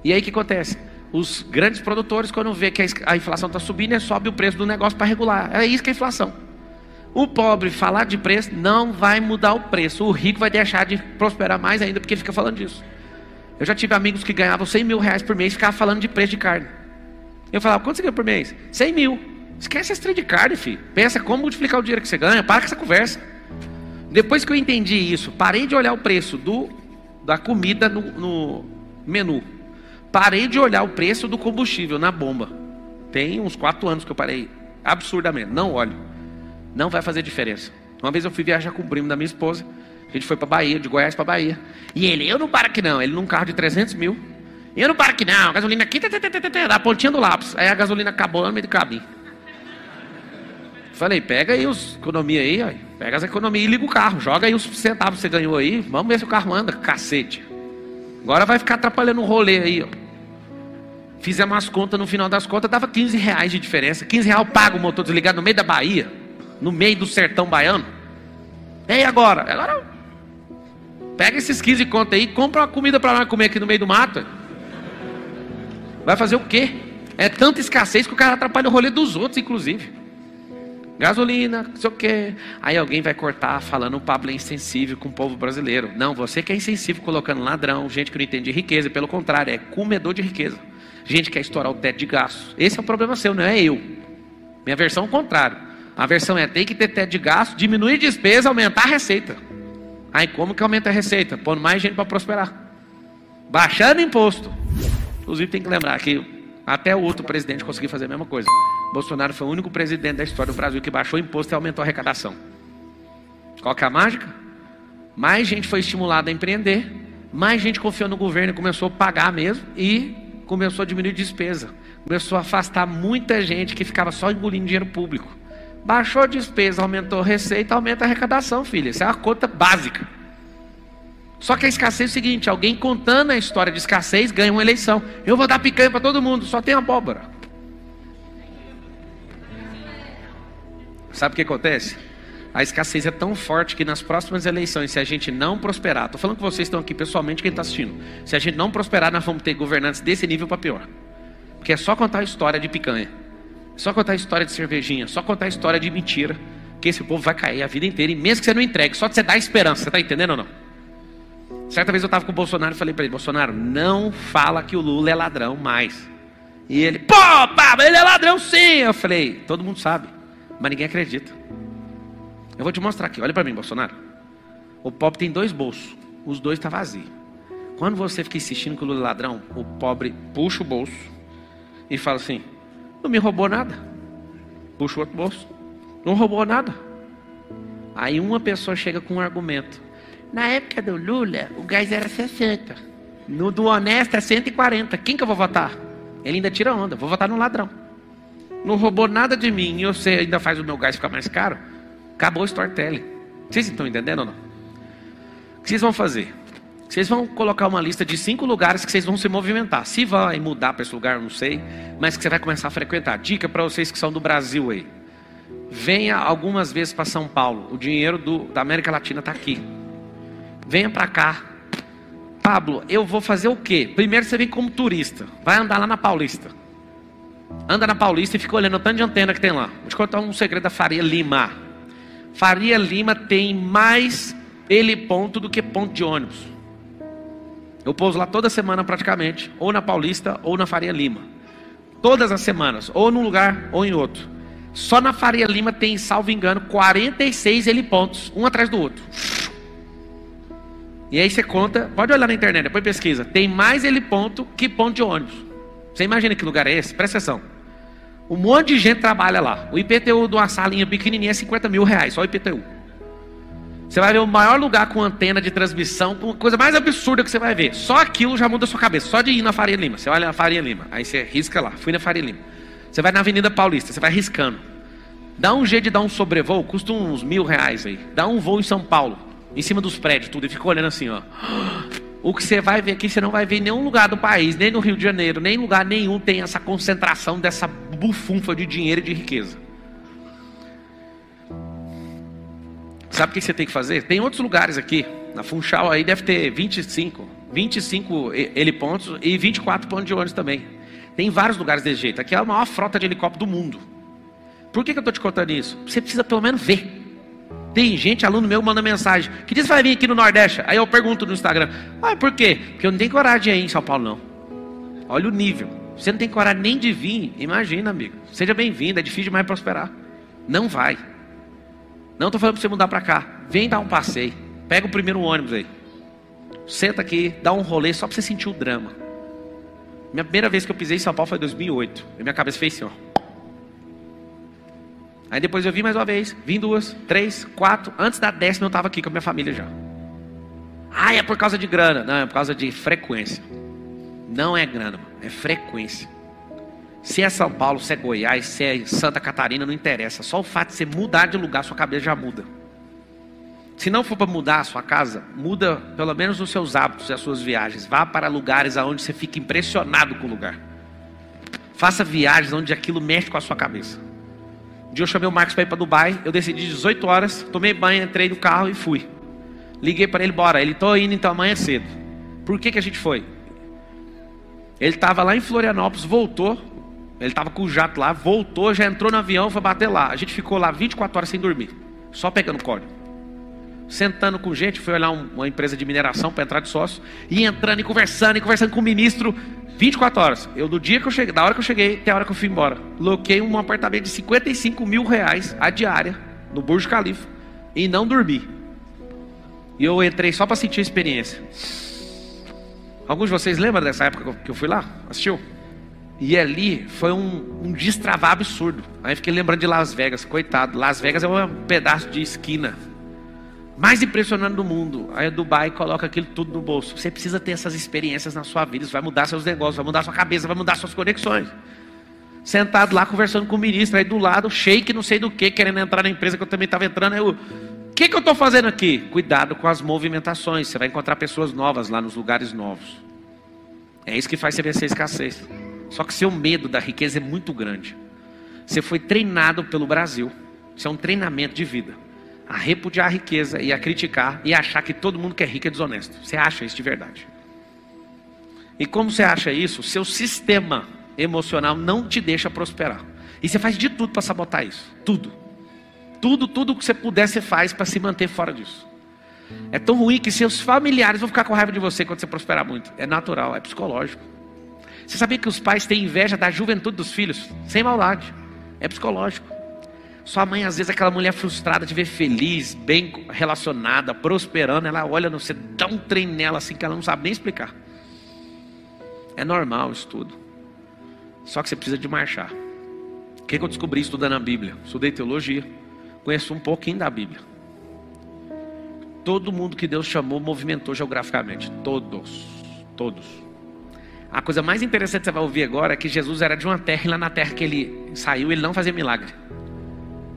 E aí o que acontece? Os grandes produtores, quando vê que a inflação está subindo, sobe o preço do negócio para regular. É isso que é inflação. O pobre falar de preço não vai mudar o preço. O rico vai deixar de prosperar mais ainda porque fica falando disso. Eu já tive amigos que ganhavam 100 mil reais por mês e ficavam falando de preço de carne. Eu falava, quanto você ganha por mês? 100 mil. Esquece esse trem de carne, filho. Pensa como multiplicar o dinheiro que você ganha. Para com essa conversa. Depois que eu entendi isso, parei de olhar o preço do, da comida no, no menu. Parei de olhar o preço do combustível na bomba. Tem uns quatro anos que eu parei. Absurdamente. Não olho. Não vai fazer diferença. Uma vez eu fui viajar com o primo da minha esposa. A gente foi para Bahia, de Goiás para Bahia. E ele, eu não paro aqui não. Ele num carro de 300 mil. Eu não paro aqui não. A gasolina aqui, tá, tá, tá, da pontinha do lápis. Aí a gasolina acabou no meio do caminho. Falei, pega aí os economia aí, ó. pega as economias e liga o carro, joga aí os centavos que você ganhou aí, vamos ver se o carro anda, cacete. Agora vai ficar atrapalhando o rolê aí, ó. Fizemos as contas, no final das contas dava 15 reais de diferença. 15 reais paga o motor desligado no meio da Bahia. no meio do sertão baiano. E agora? Agora pega esses 15 contas aí, compra uma comida para nós comer aqui no meio do mato. Vai fazer o quê? É tanta escassez que o cara atrapalha o rolê dos outros, inclusive. Gasolina, não sei o quê. Aí alguém vai cortar falando o Pablo é insensível com o povo brasileiro. Não, você que é insensível colocando ladrão, gente que não entende de riqueza. Pelo contrário, é comedor de riqueza. Gente que quer estourar o teto de gastos. Esse é o problema seu, não é eu. Minha versão é o contrário. A versão é tem que ter teto de gasto, diminuir despesa, aumentar a receita. Aí como que aumenta a receita? Pondo mais gente para prosperar. Baixando imposto. Inclusive tem que lembrar que até o outro presidente conseguiu fazer a mesma coisa. Bolsonaro foi o único presidente da história do Brasil que baixou o imposto e aumentou a arrecadação. Qual que é a mágica? Mais gente foi estimulada a empreender, mais gente confiou no governo e começou a pagar mesmo e começou a diminuir despesa. Começou a afastar muita gente que ficava só engolindo dinheiro público. Baixou a despesa, aumentou a receita, aumenta a arrecadação, filha. Isso é uma conta básica. Só que a escassez é o seguinte: alguém contando a história de escassez ganha uma eleição. Eu vou dar picanha para todo mundo, só tem abóbora. Sabe o que acontece? A escassez é tão forte que nas próximas eleições, se a gente não prosperar, estou falando que vocês estão aqui pessoalmente, quem está assistindo, se a gente não prosperar, nós vamos ter governantes desse nível para pior. Porque é só contar a história de picanha. Só contar a história de cervejinha, só contar a história de mentira, que esse povo vai cair a vida inteira, e mesmo que você não entregue, só de você dar esperança, você está entendendo ou não? Certa vez eu estava com o Bolsonaro e falei para ele, Bolsonaro, não fala que o Lula é ladrão mais. E ele, pô, pá, ele é ladrão sim. Eu falei, todo mundo sabe, mas ninguém acredita. Eu vou te mostrar aqui, olha para mim, Bolsonaro. O pobre tem dois bolsos, os dois estão tá vazios. Quando você fica insistindo que o Lula é ladrão, o pobre puxa o bolso e fala assim: não me roubou nada. Puxa o outro bolso. Não roubou nada. Aí uma pessoa chega com um argumento. Na época do Lula, o gás era 60. No do honesto é 140. Quem que eu vou votar? Ele ainda tira onda. Vou votar no ladrão. Não roubou nada de mim e você ainda faz o meu gás ficar mais caro? Acabou o storytelling. Vocês estão entendendo ou não? O que vocês vão fazer? Vocês vão colocar uma lista de cinco lugares que vocês vão se movimentar. Se vai mudar para esse lugar, não sei, mas que você vai começar a frequentar. Dica para vocês que são do Brasil aí. Venha algumas vezes para São Paulo. O dinheiro do, da América Latina está aqui. Venha para cá. Pablo, eu vou fazer o quê? Primeiro você vem como turista. Vai andar lá na Paulista. Anda na Paulista e fica olhando o tanto de antena que tem lá. Vou te contar um segredo da Faria Lima. Faria Lima tem mais ele ponto do que ponto de ônibus. Eu pouso lá toda semana praticamente, ou na Paulista ou na Faria Lima. Todas as semanas, ou num lugar ou em outro. Só na Faria Lima tem, salvo engano, 46 helipontos, um atrás do outro. E aí você conta, pode olhar na internet, depois pesquisa. Tem mais heliponto que ponto de ônibus. Você imagina que lugar é esse? Presta atenção. Um monte de gente trabalha lá. O IPTU de uma salinha pequenininha é 50 mil reais, só o IPTU. Você vai ver o maior lugar com antena de transmissão, com coisa mais absurda que você vai ver. Só aquilo já muda a sua cabeça. Só de ir na Faria Lima. Você olha na Faria Lima, aí você risca lá. Fui na Faria Lima. Você vai na Avenida Paulista, você vai riscando. Dá um jeito de dar um sobrevoo, custa uns mil reais aí. Dá um voo em São Paulo, em cima dos prédios, tudo, e fica olhando assim, ó. O que você vai ver aqui, você não vai ver em nenhum lugar do país, nem no Rio de Janeiro, nem em lugar nenhum tem essa concentração dessa bufunfa de dinheiro e de riqueza. Sabe o que você tem que fazer? Tem outros lugares aqui. Na Funchal aí deve ter 25, 25 helipontos e 24 pontos de ônibus também. Tem vários lugares desse jeito. Aqui é a maior frota de helicóptero do mundo. Por que, que eu estou te contando isso? Você precisa pelo menos ver. Tem gente, aluno meu, manda mensagem. Que diz vai vir aqui no Nordeste? Aí eu pergunto no Instagram. Ah, por quê? Porque eu não tenho coragem ir em São Paulo, não. Olha o nível. Você não tem coragem nem de vir. Imagina, amigo. Seja bem-vindo. É difícil demais prosperar. Não vai. Não estou falando para você mudar para cá. Vem dar um passeio. Pega o primeiro ônibus aí. Senta aqui, dá um rolê só para você sentir o drama. Minha primeira vez que eu pisei em São Paulo foi em 2008. E minha cabeça fez assim, ó. Aí depois eu vim mais uma vez, vim duas, três, quatro. Antes da décima eu estava aqui com a minha família já. Ah, é por causa de grana. Não, é por causa de frequência. Não é grana, é frequência. Se é São Paulo, se é Goiás, se é Santa Catarina, não interessa. Só o fato de você mudar de lugar, sua cabeça já muda. Se não for para mudar a sua casa, muda pelo menos os seus hábitos e as suas viagens. Vá para lugares aonde você fica impressionado com o lugar. Faça viagens onde aquilo mexe com a sua cabeça. Dia eu chamei o Marcos para ir para Dubai, eu decidi 18 horas, tomei banho, entrei no carro e fui. Liguei para ele, bora. Ele, tô indo então amanhã cedo. Por que, que a gente foi? Ele estava lá em Florianópolis, voltou. Ele estava com o jato lá, voltou, já entrou no avião, foi bater lá. A gente ficou lá 24 horas sem dormir, só pegando código. Sentando com gente, fui olhar uma empresa de mineração para entrar de sócio, e entrando e conversando, e conversando com o ministro, 24 horas. Eu, do dia que eu cheguei, da hora que eu cheguei até a hora que eu fui embora, loquei um apartamento de 55 mil reais a diária, no Burj Khalifa, e não dormi. E eu entrei só para sentir a experiência. Alguns de vocês lembram dessa época que eu fui lá? Assistiu? E ali foi um, um destravar absurdo. Aí fiquei lembrando de Las Vegas, coitado. Las Vegas é um pedaço de esquina. Mais impressionante do mundo. Aí Dubai coloca aquilo tudo no bolso. Você precisa ter essas experiências na sua vida. Isso vai mudar seus negócios, vai mudar sua cabeça, vai mudar suas conexões. Sentado lá conversando com o ministro, aí do lado, shake não sei do que, querendo entrar na empresa que eu também estava entrando. Aí eu, que, que eu estou fazendo aqui? Cuidado com as movimentações. Você vai encontrar pessoas novas lá nos lugares novos. É isso que faz você vencer a escassez. Só que seu medo da riqueza é muito grande. Você foi treinado pelo Brasil. Isso é um treinamento de vida. A repudiar a riqueza e a criticar e achar que todo mundo que é rico é desonesto. Você acha isso de verdade. E como você acha isso, seu sistema emocional não te deixa prosperar. E você faz de tudo para sabotar isso. Tudo. Tudo, tudo que você puder, você faz para se manter fora disso. É tão ruim que seus familiares vão ficar com raiva de você quando você prosperar muito. É natural, é psicológico. Você sabia que os pais têm inveja da juventude dos filhos? Sem maldade. É psicológico. Sua mãe, às vezes, é aquela mulher frustrada de ver feliz, bem relacionada, prosperando. Ela olha no você, dá um trem nela assim que ela não sabe nem explicar. É normal isso tudo. Só que você precisa de marchar. O que, que eu descobri estudando a Bíblia? Estudei teologia conheço um pouquinho da Bíblia. Todo mundo que Deus chamou movimentou geograficamente. Todos. Todos. A coisa mais interessante que você vai ouvir agora é que Jesus era de uma terra e lá na terra que ele saiu, ele não fazia milagre.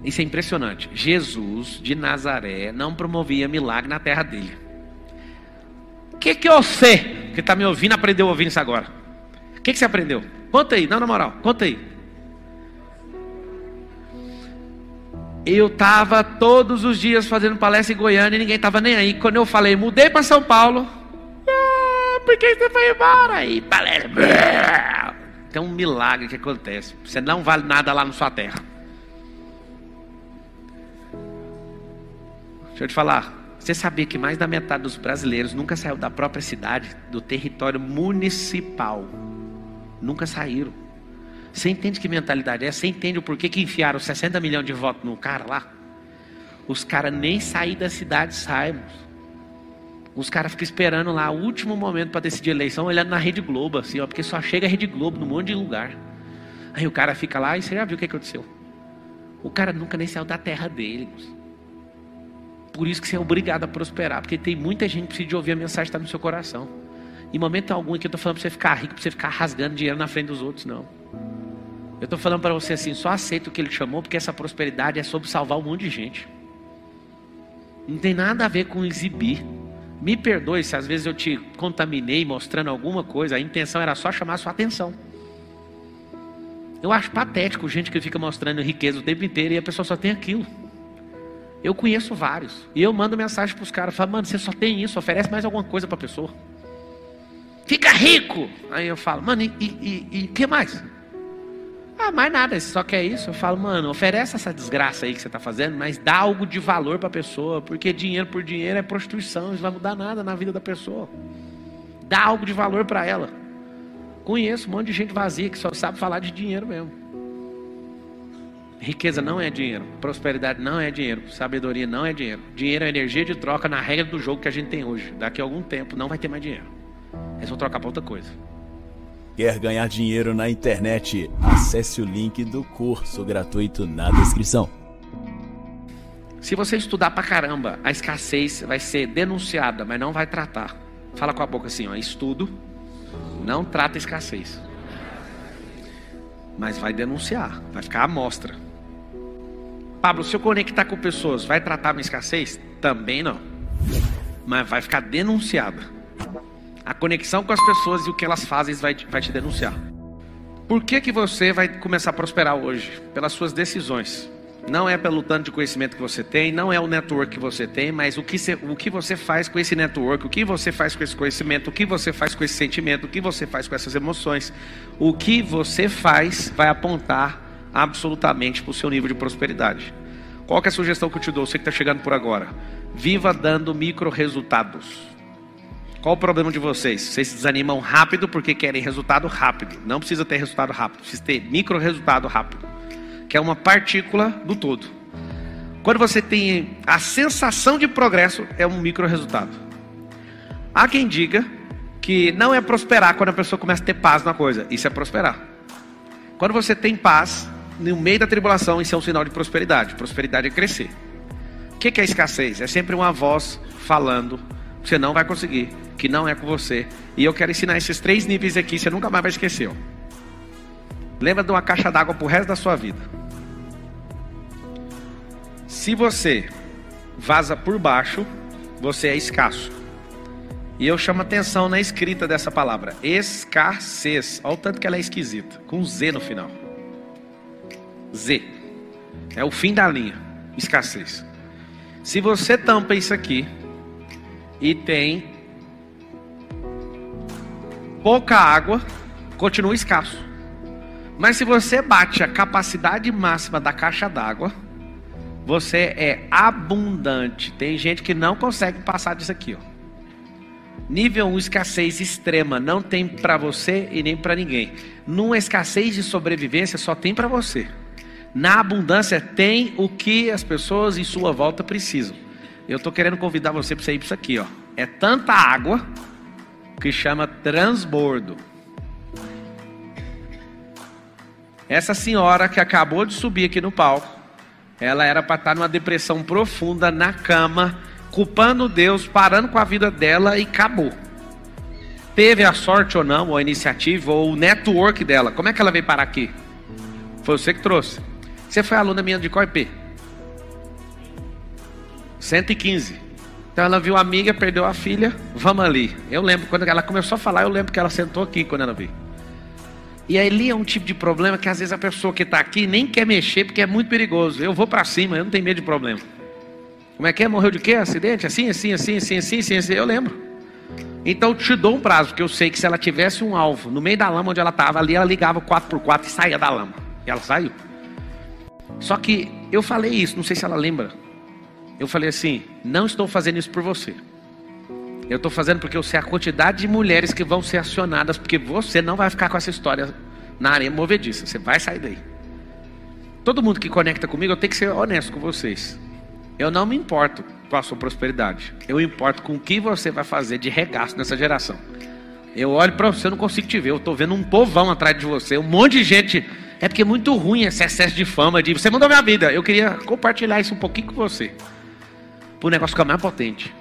Isso é impressionante. Jesus de Nazaré não promovia milagre na terra dele. O que, que você, que está me ouvindo, aprendeu ouvindo isso agora? O que, que você aprendeu? Conta aí, não, na moral, conta aí. Eu estava todos os dias fazendo palestra em Goiânia e ninguém estava nem aí. Quando eu falei, mudei para São Paulo. Ah, por que você foi embora? Aí, palestra. Tem um milagre que acontece. Você não vale nada lá na sua terra. Deixa eu te falar. Você sabia que mais da metade dos brasileiros nunca saiu da própria cidade, do território municipal? Nunca saíram. Você entende que mentalidade é? Você entende o porquê que enfiaram 60 milhões de votos no cara lá? Os caras nem sair da cidade saem. Os caras ficam esperando lá o último momento para decidir a eleição, olhando na Rede Globo, assim, ó, porque só chega a Rede Globo num monte de lugar. Aí o cara fica lá e você já viu o que aconteceu. O cara nunca nem saiu da terra dele. Por isso que você é obrigado a prosperar, porque tem muita gente que precisa de ouvir a mensagem que está no seu coração. Em momento algum aqui eu estou falando para você ficar rico, para você ficar rasgando dinheiro na frente dos outros, não. Eu estou falando para você assim, só aceita o que ele chamou, porque essa prosperidade é sobre salvar um monte de gente. Não tem nada a ver com exibir. Me perdoe se às vezes eu te contaminei mostrando alguma coisa, a intenção era só chamar sua atenção. Eu acho patético gente que fica mostrando riqueza o tempo inteiro e a pessoa só tem aquilo. Eu conheço vários. E eu mando mensagem para os caras, falo, mano, você só tem isso, oferece mais alguma coisa para a pessoa. Fica rico! Aí eu falo, mano, e o que mais? Ah, mais nada, você só quer isso? Eu falo, mano, oferece essa desgraça aí que você está fazendo, mas dá algo de valor para a pessoa, porque dinheiro por dinheiro é prostituição, isso não vai mudar nada na vida da pessoa. Dá algo de valor para ela. Conheço um monte de gente vazia que só sabe falar de dinheiro mesmo. Riqueza não é dinheiro, prosperidade não é dinheiro, sabedoria não é dinheiro. Dinheiro é energia de troca na regra do jogo que a gente tem hoje. Daqui a algum tempo não vai ter mais dinheiro. Eles vão trocar para outra coisa. Quer ganhar dinheiro na internet? Acesse o link do curso gratuito na descrição. Se você estudar pra caramba, a escassez vai ser denunciada, mas não vai tratar. Fala com a boca assim, ó, estudo, não trata escassez. Mas vai denunciar, vai ficar à mostra. Pablo, se eu conectar com pessoas, vai tratar minha escassez? Também não. Mas vai ficar denunciada. A conexão com as pessoas e o que elas fazem vai, vai te denunciar. Por que, que você vai começar a prosperar hoje? Pelas suas decisões. Não é pelo tanto de conhecimento que você tem, não é o network que você tem, mas o que, você, o que você faz com esse network, o que você faz com esse conhecimento, o que você faz com esse sentimento, o que você faz com essas emoções. O que você faz vai apontar absolutamente para o seu nível de prosperidade. Qual é a sugestão que eu te dou? Você que está chegando por agora. Viva dando micro resultados. Qual o problema de vocês? Vocês se desanimam rápido porque querem resultado rápido. Não precisa ter resultado rápido, precisa ter micro resultado rápido, que é uma partícula do todo. Quando você tem a sensação de progresso, é um micro resultado. Há quem diga que não é prosperar quando a pessoa começa a ter paz na coisa, isso é prosperar. Quando você tem paz, no meio da tribulação, isso é um sinal de prosperidade. Prosperidade é crescer. O que é escassez? É sempre uma voz falando, você não vai conseguir, que não é com você. E eu quero ensinar esses três níveis aqui, você nunca mais vai esquecer. Ó. Lembra de uma caixa d'água pro resto da sua vida. Se você vaza por baixo, você é escasso. E eu chamo atenção na escrita dessa palavra, escassez. Olha o tanto que ela é esquisita, com Z no final. Z. É o fim da linha. Escassez. Se você tampa isso aqui e tem pouca água, continua escasso. Mas se você bate a capacidade máxima da caixa d'água, você é abundante. Tem gente que não consegue passar disso aqui, ó. Nível 1, escassez extrema, não tem para você e nem para ninguém. Numa escassez de sobrevivência, só tem para você. Na abundância tem o que as pessoas em sua volta precisam. Eu estou querendo convidar você para você ir para isso aqui, ó. É tanta água que chama transbordo. Essa senhora que acabou de subir aqui no palco, ela era para estar numa depressão profunda na cama, culpando Deus, parando com a vida dela e acabou. Teve a sorte ou não, ou a iniciativa, ou o network dela. Como é que ela veio parar aqui? Foi você que trouxe. Você foi aluna minha de qual IP? 115. Então ela viu a amiga, perdeu a filha, vamos ali. Eu lembro, quando ela começou a falar, eu lembro que ela sentou aqui quando ela veio. E ali é um tipo de problema que às vezes a pessoa que está aqui nem quer mexer porque é muito perigoso. Eu vou para cima, eu não tenho medo de problema. Como é que é? Morreu de quê? Acidente? Assim, assim, assim, assim, assim, assim, assim. Eu lembro. Então eu te dou um prazo, porque eu sei que se ela tivesse um alvo no meio da lama onde ela estava ali, ela ligava o 4x4 e saía da lama. E ela saiu. Só que eu falei isso, não sei se ela lembra. Eu falei assim: não estou fazendo isso por você. Eu estou fazendo porque eu sei a quantidade de mulheres que vão ser acionadas, porque você não vai ficar com essa história na areia movediça. Você vai sair daí. Todo mundo que conecta comigo, eu tenho que ser honesto com vocês. Eu não me importo com a sua prosperidade. Eu importo com o que você vai fazer de regaço nessa geração. Eu olho para você, eu não consigo te ver. Eu estou vendo um povão atrás de você, um monte de gente é porque é muito ruim esse excesso de fama. De você mudou minha vida. Eu queria compartilhar isso um pouquinho com você. Para o negócio ficar mais potente.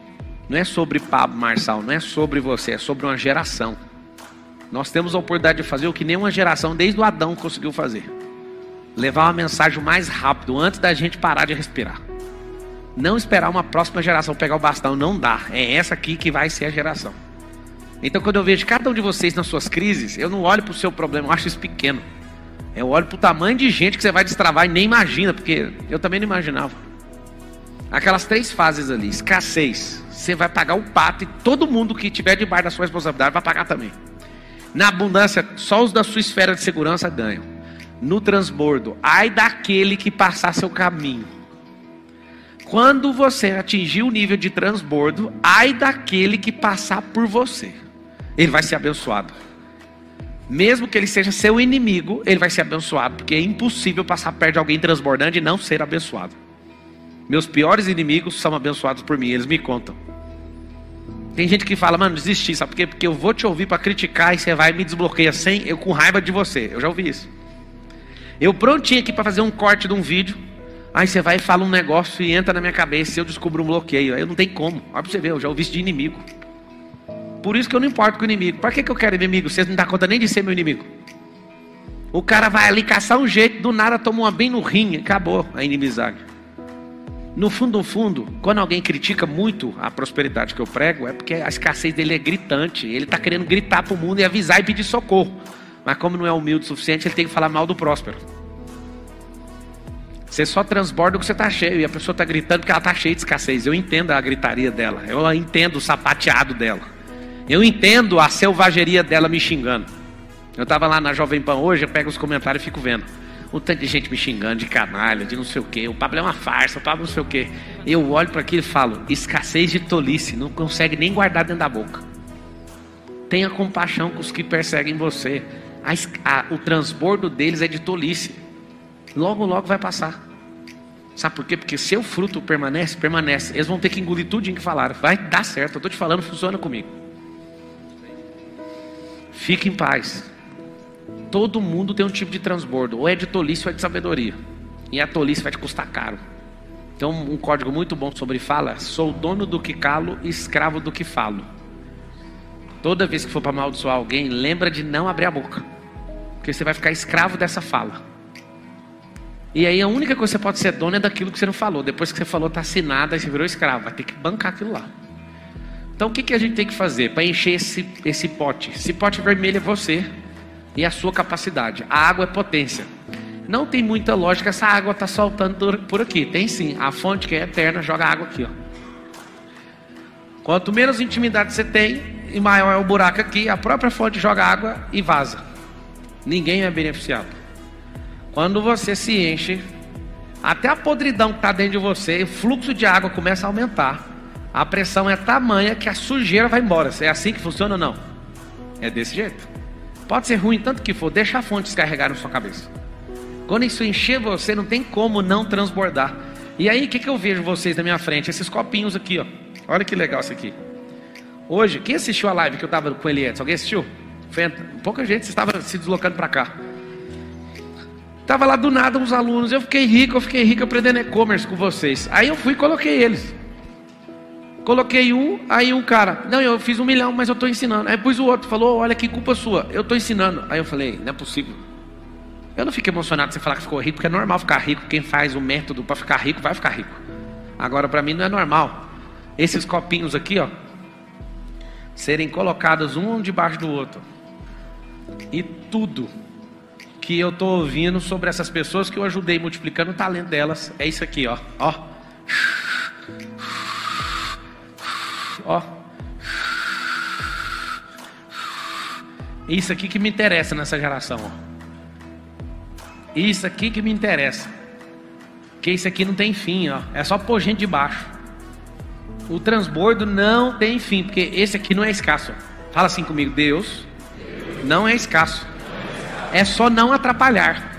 Não é sobre Pablo Marçal, não é sobre você, é sobre uma geração. Nós temos a oportunidade de fazer o que nenhuma geração, desde o Adão, conseguiu fazer. Levar uma mensagem mais rápido, antes da gente parar de respirar. Não esperar uma próxima geração pegar o bastão, não dá. É essa aqui que vai ser a geração. Então, quando eu vejo cada um de vocês nas suas crises, eu não olho para o seu problema, eu acho isso pequeno. Eu olho para o tamanho de gente que você vai destravar e nem imagina, porque eu também não imaginava. Aquelas três fases ali, escassez, você vai pagar o pato e todo mundo que tiver debaixo da sua responsabilidade vai pagar também. Na abundância, só os da sua esfera de segurança ganham. No transbordo, ai daquele que passar seu caminho. Quando você atingir o nível de transbordo, ai daquele que passar por você. Ele vai ser abençoado mesmo que ele seja seu inimigo, ele vai ser abençoado, porque é impossível passar perto de alguém transbordando e não ser abençoado. Meus piores inimigos são abençoados por mim, eles me contam. Tem gente que fala, mano, desisti, sabe por quê? Porque eu vou te ouvir para criticar e você vai e me desbloqueia sem eu com raiva de você. Eu já ouvi isso. Eu prontinho aqui para fazer um corte de um vídeo, aí você vai e fala um negócio e entra na minha cabeça e eu descubro um bloqueio. Aí eu não tenho como. Olha pra você ver, eu já ouvi isso de inimigo. Por isso que eu não importo com o inimigo. Para que, que eu quero inimigo? Vocês não dão conta nem de ser meu inimigo. O cara vai ali caçar um jeito, do nada toma uma bem no rim, acabou a inimizade. No fundo, no fundo, quando alguém critica muito a prosperidade que eu prego, é porque a escassez dele é gritante. Ele está querendo gritar para o mundo e avisar e pedir socorro. Mas como não é humilde o suficiente, ele tem que falar mal do próspero. Você só transborda o que você está cheio. E a pessoa está gritando porque ela está cheia de escassez. Eu entendo a gritaria dela. Eu entendo o sapateado dela. Eu entendo a selvageria dela me xingando. Eu estava lá na Jovem Pan hoje, eu pego os comentários e fico vendo. Um tanto de gente me xingando de canalha, de não sei o quê. O Pablo é uma farsa, o Pablo não sei o quê. Eu olho para aquilo e falo: escassez de tolice, não consegue nem guardar dentro da boca. Tenha compaixão com os que perseguem você. A, a, o transbordo deles é de tolice. Logo, logo vai passar. Sabe por quê? Porque seu fruto permanece, permanece. Eles vão ter que engolir tudo que falaram. Vai dar certo. Eu estou te falando, funciona comigo. Fique em paz. Todo mundo tem um tipo de transbordo. Ou é de tolice ou é de sabedoria. E a tolice vai te custar caro. Então, um código muito bom sobre fala: sou dono do que calo, escravo do que falo. Toda vez que for para amaldiçoar alguém, lembra de não abrir a boca. Porque você vai ficar escravo dessa fala. E aí a única coisa que você pode ser dono é daquilo que você não falou. Depois que você falou, está assinado, aí você virou escravo. Vai ter que bancar aquilo lá. Então o que, que a gente tem que fazer para encher esse, esse pote? Esse pote vermelho é você e a sua capacidade. A água é potência. Não tem muita lógica essa água está soltando por aqui. Tem sim. A fonte que é eterna joga água aqui. Ó. Quanto menos intimidade você tem, e maior é o buraco aqui, a própria fonte joga água e vaza. Ninguém é beneficiado. Quando você se enche, até a podridão que está dentro de você, o fluxo de água começa a aumentar. A pressão é tamanha que a sujeira vai embora. É assim que funciona ou não? É desse jeito. Pode ser ruim tanto que for, deixa a fonte descarregar na sua cabeça. Quando isso encher você, não tem como não transbordar. E aí, o que, que eu vejo vocês na minha frente? Esses copinhos aqui, ó. Olha que legal isso aqui. Hoje, quem assistiu a live que eu estava com ele antes? Alguém assistiu? Pouca gente estava se deslocando para cá. Estava lá do nada uns alunos. Eu fiquei rico, eu fiquei rico aprendendo e-commerce com vocês. Aí eu fui e coloquei eles. Coloquei um, aí um cara, não, eu fiz um milhão, mas eu estou ensinando. Aí pus o outro, falou, olha que culpa sua, eu estou ensinando. Aí eu falei, não é possível. Eu não fico emocionado você falar que ficou rico, porque é normal ficar rico. Quem faz o método para ficar rico vai ficar rico. Agora, para mim, não é normal. Esses copinhos aqui, ó, serem colocadas um debaixo do outro. E tudo que eu estou ouvindo sobre essas pessoas que eu ajudei multiplicando o talento delas é isso aqui, ó. Ó. Ó. Isso aqui que me interessa nessa geração, ó. Isso aqui que me interessa. Que isso aqui não tem fim, ó. É só pôr gente de baixo. O transbordo não tem fim, porque esse aqui não é escasso. Fala assim comigo, Deus não é escasso. É só não atrapalhar.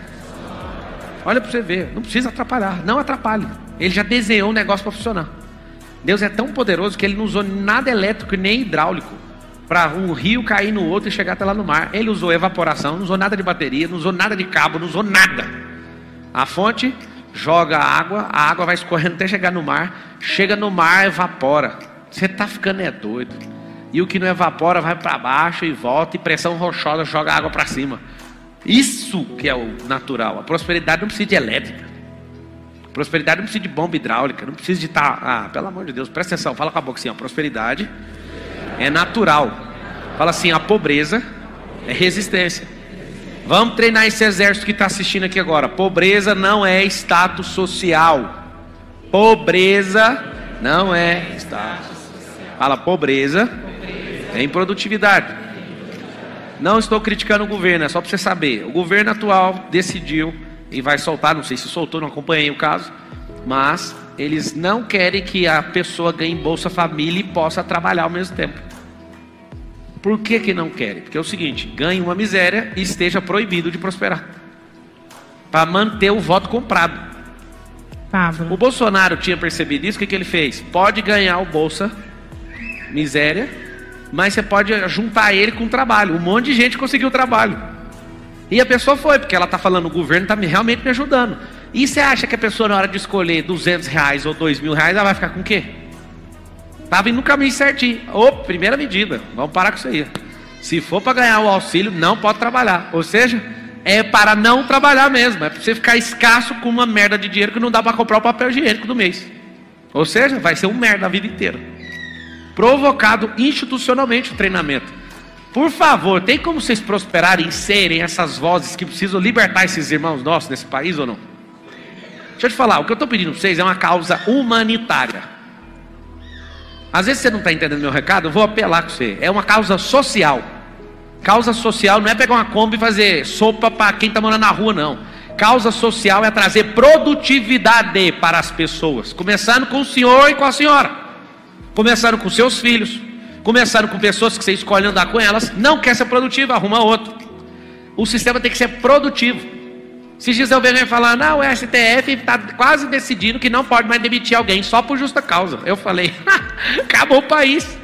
Olha para você ver, não precisa atrapalhar, não atrapalhe. Ele já desenhou o negócio para funcionar. Deus é tão poderoso que ele não usou nada elétrico nem hidráulico para um rio cair no outro e chegar até lá no mar. Ele usou evaporação, não usou nada de bateria, não usou nada de cabo, não usou nada. A fonte joga água, a água vai escorrendo até chegar no mar, chega no mar, evapora. Você está ficando é doido. E o que não evapora vai para baixo e volta, e pressão rochosa joga água para cima. Isso que é o natural. A prosperidade não precisa de elétrica. Prosperidade não precisa de bomba hidráulica, não precisa de estar. Tá, ah, pelo amor de Deus, presta atenção, fala com a boca assim: a prosperidade é natural. Fala assim: a pobreza é resistência. Vamos treinar esse exército que está assistindo aqui agora. Pobreza não é status social. Pobreza não é status. Fala pobreza é improdutividade. Não estou criticando o governo, é só para você saber. O governo atual decidiu e vai soltar, não sei se soltou, não acompanhei o caso, mas eles não querem que a pessoa ganhe Bolsa Família e possa trabalhar ao mesmo tempo. Por que, que não querem? Porque é o seguinte: ganhe uma miséria e esteja proibido de prosperar para manter o voto comprado. Pablo. O Bolsonaro tinha percebido isso, o que, que ele fez? Pode ganhar o Bolsa Miséria, mas você pode juntar ele com o trabalho. Um monte de gente conseguiu trabalho. E a pessoa foi, porque ela está falando, o governo está realmente me ajudando. E você acha que a pessoa, na hora de escolher 200 reais ou 2 mil reais, ela vai ficar com o quê? Estava indo no caminho certinho. Ô, primeira medida, vamos parar com isso aí. Se for para ganhar o auxílio, não pode trabalhar. Ou seja, é para não trabalhar mesmo. É para você ficar escasso com uma merda de dinheiro que não dá para comprar o papel higiênico do mês. Ou seja, vai ser um merda a vida inteira. Provocado institucionalmente o treinamento. Por favor, tem como vocês prosperarem e serem essas vozes que precisam libertar esses irmãos nossos nesse país ou não? Deixa eu te falar, o que eu estou pedindo para vocês é uma causa humanitária. Às vezes você não está entendendo meu recado, eu vou apelar com você. É uma causa social. Causa social não é pegar uma Kombi e fazer sopa para quem está morando na rua, não. Causa social é trazer produtividade para as pessoas. Começando com o senhor e com a senhora. Começando com seus filhos. Começando com pessoas que você escolhe andar com elas. Não quer ser produtivo, arruma outro. O sistema tem que ser produtivo. Se eu venho falar, não, o STF está quase decidindo que não pode mais demitir alguém só por justa causa. Eu falei, acabou o país.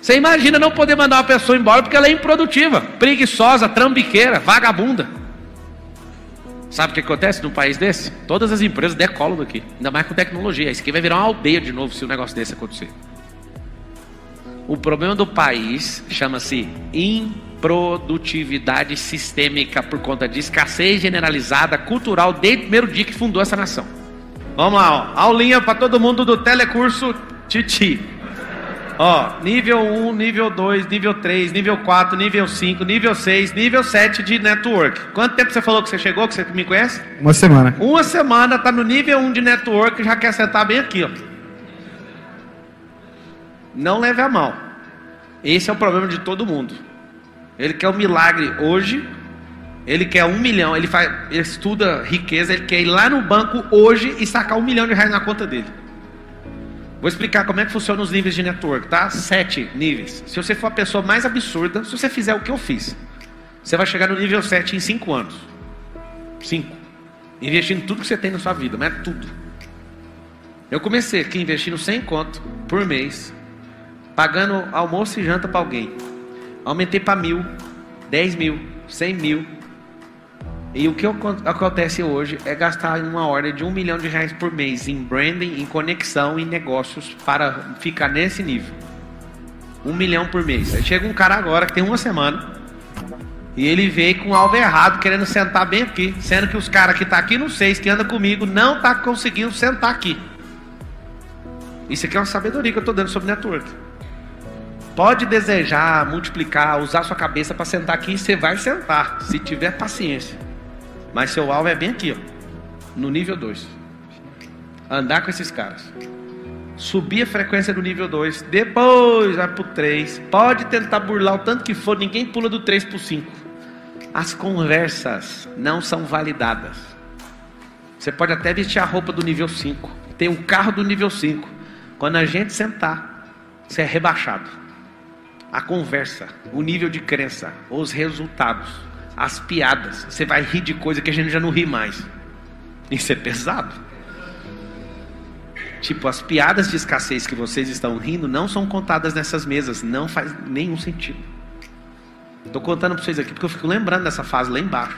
Você imagina não poder mandar uma pessoa embora porque ela é improdutiva, preguiçosa, trambiqueira, vagabunda. Sabe o que acontece num país desse? Todas as empresas decolam daqui, ainda mais com tecnologia. Isso aqui vai virar uma aldeia de novo se um negócio desse acontecer. O problema do país chama-se improdutividade sistêmica por conta de escassez generalizada cultural desde o primeiro dia que fundou essa nação. Vamos lá, ó. aulinha para todo mundo do telecurso Titi. Ó, nível 1, nível 2, nível 3, nível 4, nível 5, nível 6, nível 7 de network. Quanto tempo você falou que você chegou, que você me conhece? Uma semana. Uma semana, tá no nível 1 de network, já quer sentar bem aqui, ó. Não leve a mal. Esse é o problema de todo mundo. Ele quer um milagre hoje, ele quer um milhão, ele, faz, ele estuda riqueza, ele quer ir lá no banco hoje e sacar um milhão de reais na conta dele. Vou explicar como é que funciona os níveis de network, tá? Sete níveis. Se você for a pessoa mais absurda, se você fizer o que eu fiz, você vai chegar no nível 7 em 5 anos. 5. Investindo tudo que você tem na sua vida, mas é tudo. Eu comecei aqui investindo 100 conto por mês, pagando almoço e janta para alguém. Aumentei para mil, 10 mil, 100 mil. E o que acontece hoje é gastar uma ordem de um milhão de reais por mês em branding, em conexão, em negócios para ficar nesse nível. Um milhão por mês. Aí chega um cara agora que tem uma semana e ele veio com algo errado, querendo sentar bem aqui, sendo que os caras que tá aqui no seis, que anda comigo, não tá conseguindo sentar aqui. Isso aqui é uma sabedoria que eu estou dando sobre network. Pode desejar, multiplicar, usar sua cabeça para sentar aqui e você vai sentar, se tiver paciência. Mas seu alvo é bem aqui, ó, no nível 2. Andar com esses caras. Subir a frequência do nível 2, depois vai para o 3. Pode tentar burlar o tanto que for, ninguém pula do 3 para o 5. As conversas não são validadas. Você pode até vestir a roupa do nível 5. Tem um carro do nível 5. Quando a gente sentar, você é rebaixado a conversa, o nível de crença, os resultados, as piadas. Você vai rir de coisa que a gente já não ri mais. Isso é pesado. Tipo, as piadas de escassez que vocês estão rindo não são contadas nessas mesas. Não faz nenhum sentido. Estou contando para vocês aqui porque eu fico lembrando dessa fase lá embaixo.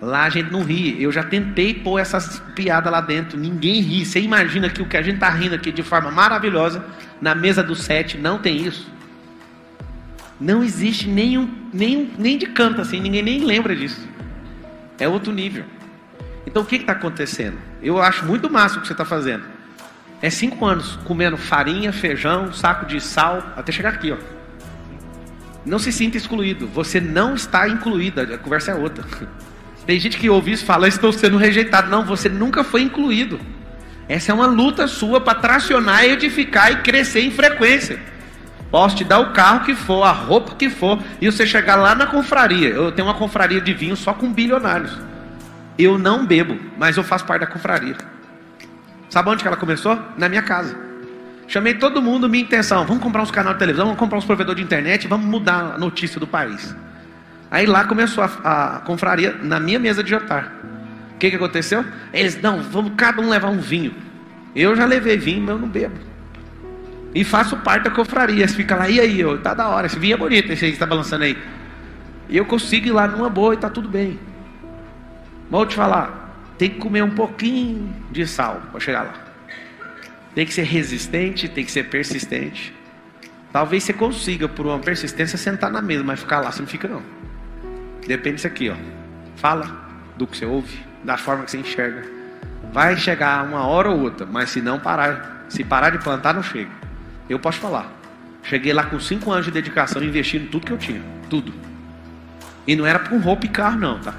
Lá a gente não ri. Eu já tentei pôr essas piadas lá dentro. Ninguém ri. Você imagina que o que a gente está rindo aqui de forma maravilhosa, na mesa do sete, não tem isso. Não existe nenhum, nenhum, nem de canto assim, ninguém nem lembra disso. É outro nível. Então o que está acontecendo? Eu acho muito massa o que você está fazendo. É cinco anos comendo farinha, feijão, saco de sal, até chegar aqui, ó. Não se sinta excluído. Você não está incluído. A conversa é outra. Tem gente que ouve isso e fala, estou sendo rejeitado. Não, você nunca foi incluído. Essa é uma luta sua para tracionar, edificar e crescer em frequência. Posso te dar o carro que for, a roupa que for, e você chegar lá na confraria. Eu tenho uma confraria de vinho só com bilionários. Eu não bebo, mas eu faço parte da confraria. Sabe onde que ela começou? Na minha casa. Chamei todo mundo, minha intenção, vamos comprar uns canais de televisão, vamos comprar uns provedores de internet, vamos mudar a notícia do país. Aí lá começou a, a confraria na minha mesa de jantar. O que, que aconteceu? Eles, não, vamos cada um levar um vinho. Eu já levei vinho, mas eu não bebo. E faço parte da confraria. Você fica lá, e aí, ó, tá da hora. Esse vinho é bonito, esse aí que está balançando aí. E eu consigo ir lá numa boa e tá tudo bem. Mas vou te falar, tem que comer um pouquinho de sal para chegar lá. Tem que ser resistente, tem que ser persistente. Talvez você consiga, por uma persistência, sentar na mesa, mas ficar lá você não fica não. Depende disso aqui, ó. Fala do que você ouve, da forma que você enxerga. Vai chegar uma hora ou outra, mas se não parar, se parar de plantar, não chega. Eu posso falar. Cheguei lá com cinco anos de dedicação, investindo tudo que eu tinha. Tudo. E não era com roupa e carro, não, tá?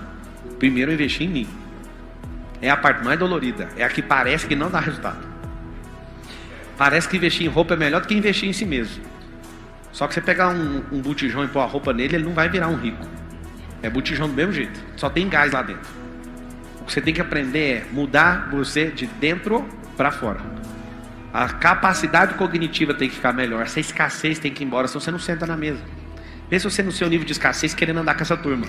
Primeiro eu investi em mim. é a parte mais dolorida. É a que parece que não dá resultado. Parece que investir em roupa é melhor do que investir em si mesmo. Só que você pegar um, um botijão e pôr a roupa nele, ele não vai virar um rico. É botijão do mesmo jeito. Só tem gás lá dentro. O que você tem que aprender é mudar você de dentro para fora. A capacidade cognitiva tem que ficar melhor. Essa escassez tem que ir embora, senão você não senta na mesa. Pensa você no seu nível de escassez querendo andar com essa turma.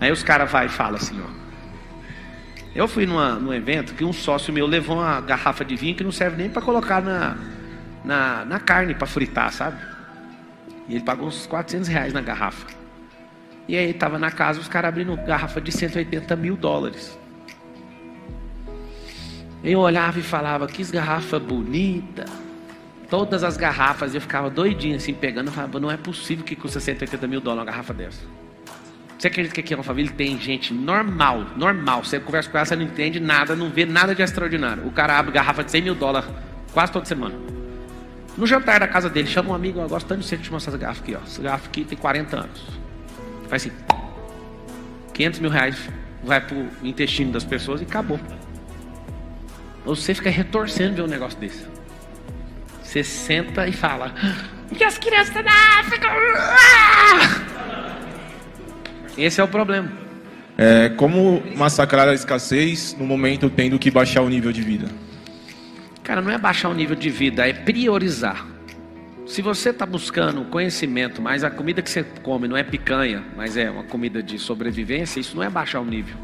Aí os caras vai e falam assim, ó. Eu fui numa, num evento que um sócio meu levou uma garrafa de vinho que não serve nem para colocar na, na, na carne para fritar, sabe? E ele pagou uns 400 reais na garrafa. E aí estava na casa os caras abrindo garrafa de 180 mil dólares. Eu olhava e falava, que garrafa bonita. Todas as garrafas, eu ficava doidinho assim, pegando. Eu falava, não é possível que custa 180 mil dólares uma garrafa dessa. Você acredita que aqui é uma família tem gente normal, normal. Você conversa com ela, você não entende nada, não vê nada de extraordinário. O cara abre garrafa de 100 mil dólares quase toda semana. No jantar da casa dele, chama um amigo, eu gosto tanto de você te mostrar essa garrafa aqui, ó. Essa garrafa aqui tem 40 anos. Faz assim. 500 mil reais vai pro intestino das pessoas e acabou. Você fica retorcendo ver um negócio desse. Você senta e fala. E as crianças da África. Esse é o problema. É, como massacrar a escassez no momento tendo que baixar o nível de vida? Cara, não é baixar o nível de vida, é priorizar. Se você está buscando conhecimento, mas a comida que você come não é picanha, mas é uma comida de sobrevivência, isso não é baixar o nível.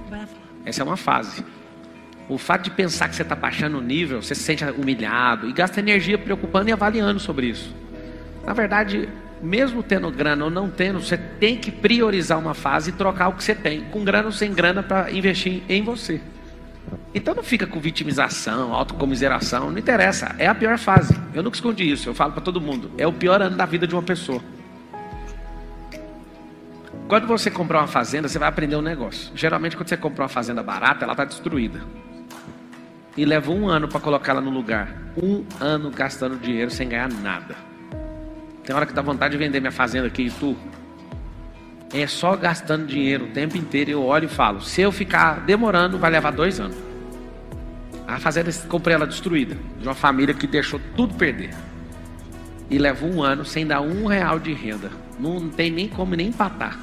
Essa é uma fase. O fato de pensar que você está baixando o nível, você se sente humilhado e gasta energia preocupando e avaliando sobre isso. Na verdade, mesmo tendo grana ou não tendo, você tem que priorizar uma fase e trocar o que você tem, com grana ou sem grana, para investir em você. Então não fica com vitimização, autocomiseração, não interessa, é a pior fase. Eu nunca escondi isso, eu falo para todo mundo, é o pior ano da vida de uma pessoa. Quando você comprar uma fazenda, você vai aprender um negócio. Geralmente, quando você compra uma fazenda barata, ela está destruída. E leva um ano para colocar ela no lugar. Um ano gastando dinheiro sem ganhar nada. Tem hora que dá vontade de vender minha fazenda aqui e tu. É só gastando dinheiro o tempo inteiro. Eu olho e falo: se eu ficar demorando, vai levar dois anos. A fazenda, comprei ela destruída. De uma família que deixou tudo perder. E leva um ano sem dar um real de renda. Não tem nem como nem empatar.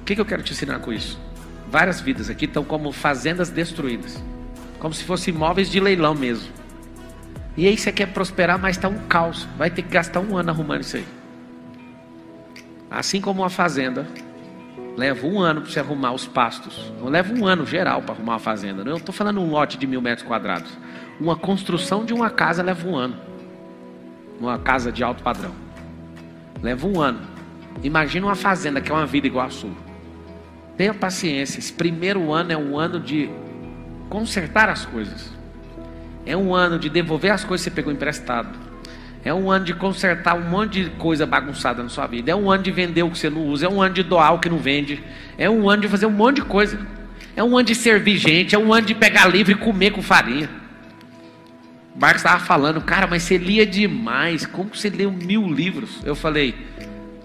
O que, que eu quero te ensinar com isso? Várias vidas aqui estão como fazendas destruídas. Como se fossem imóveis de leilão mesmo. E aí você quer prosperar, mas está um caos. Vai ter que gastar um ano arrumando isso aí. Assim como uma fazenda, leva um ano para você arrumar os pastos. Leva um ano geral para arrumar uma fazenda. Não estou falando um lote de mil metros quadrados. Uma construção de uma casa leva um ano. Uma casa de alto padrão. Leva um ano. Imagina uma fazenda que é uma vida igual a sua. Tenha paciência. Esse primeiro ano é um ano de consertar as coisas. É um ano de devolver as coisas que você pegou emprestado. É um ano de consertar um monte de coisa bagunçada na sua vida. É um ano de vender o que você não usa. É um ano de doar o que não vende. É um ano de fazer um monte de coisa. É um ano de servir gente. É um ano de pegar livro e comer com farinha. O Marcos estava falando, cara, mas você lia demais. Como você leu mil livros? Eu falei,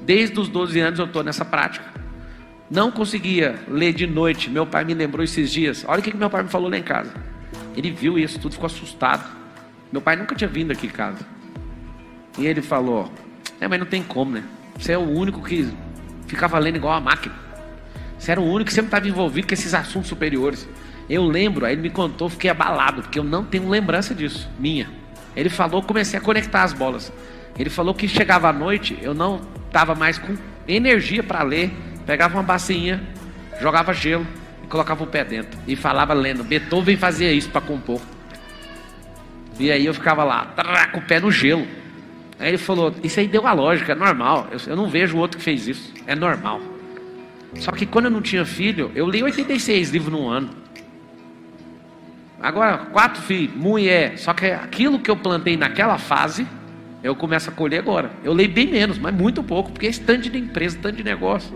desde os 12 anos eu estou nessa prática. Não conseguia ler de noite. Meu pai me lembrou esses dias. Olha o que meu pai me falou lá em casa. Ele viu isso tudo, ficou assustado. Meu pai nunca tinha vindo aqui em casa. E ele falou: É, mas não tem como, né? Você é o único que ficava lendo igual a máquina. Você era o único que sempre estava envolvido com esses assuntos superiores. Eu lembro, aí ele me contou, fiquei abalado, porque eu não tenho lembrança disso, minha. Ele falou, comecei a conectar as bolas. Ele falou que chegava à noite, eu não estava mais com energia para ler, pegava uma bacinha, jogava gelo, colocava o pé dentro e falava lendo. Beethoven fazia isso para compor. E aí eu ficava lá, com o pé no gelo. Aí ele falou: Isso aí deu a lógica, é normal. Eu, eu não vejo outro que fez isso, é normal. Só que quando eu não tinha filho, eu li 86 livros num ano. Agora, quatro filhos, mulher. Só que aquilo que eu plantei naquela fase, eu começo a colher agora. Eu leio bem menos, mas muito pouco, porque é estande de empresa, tanto de negócio.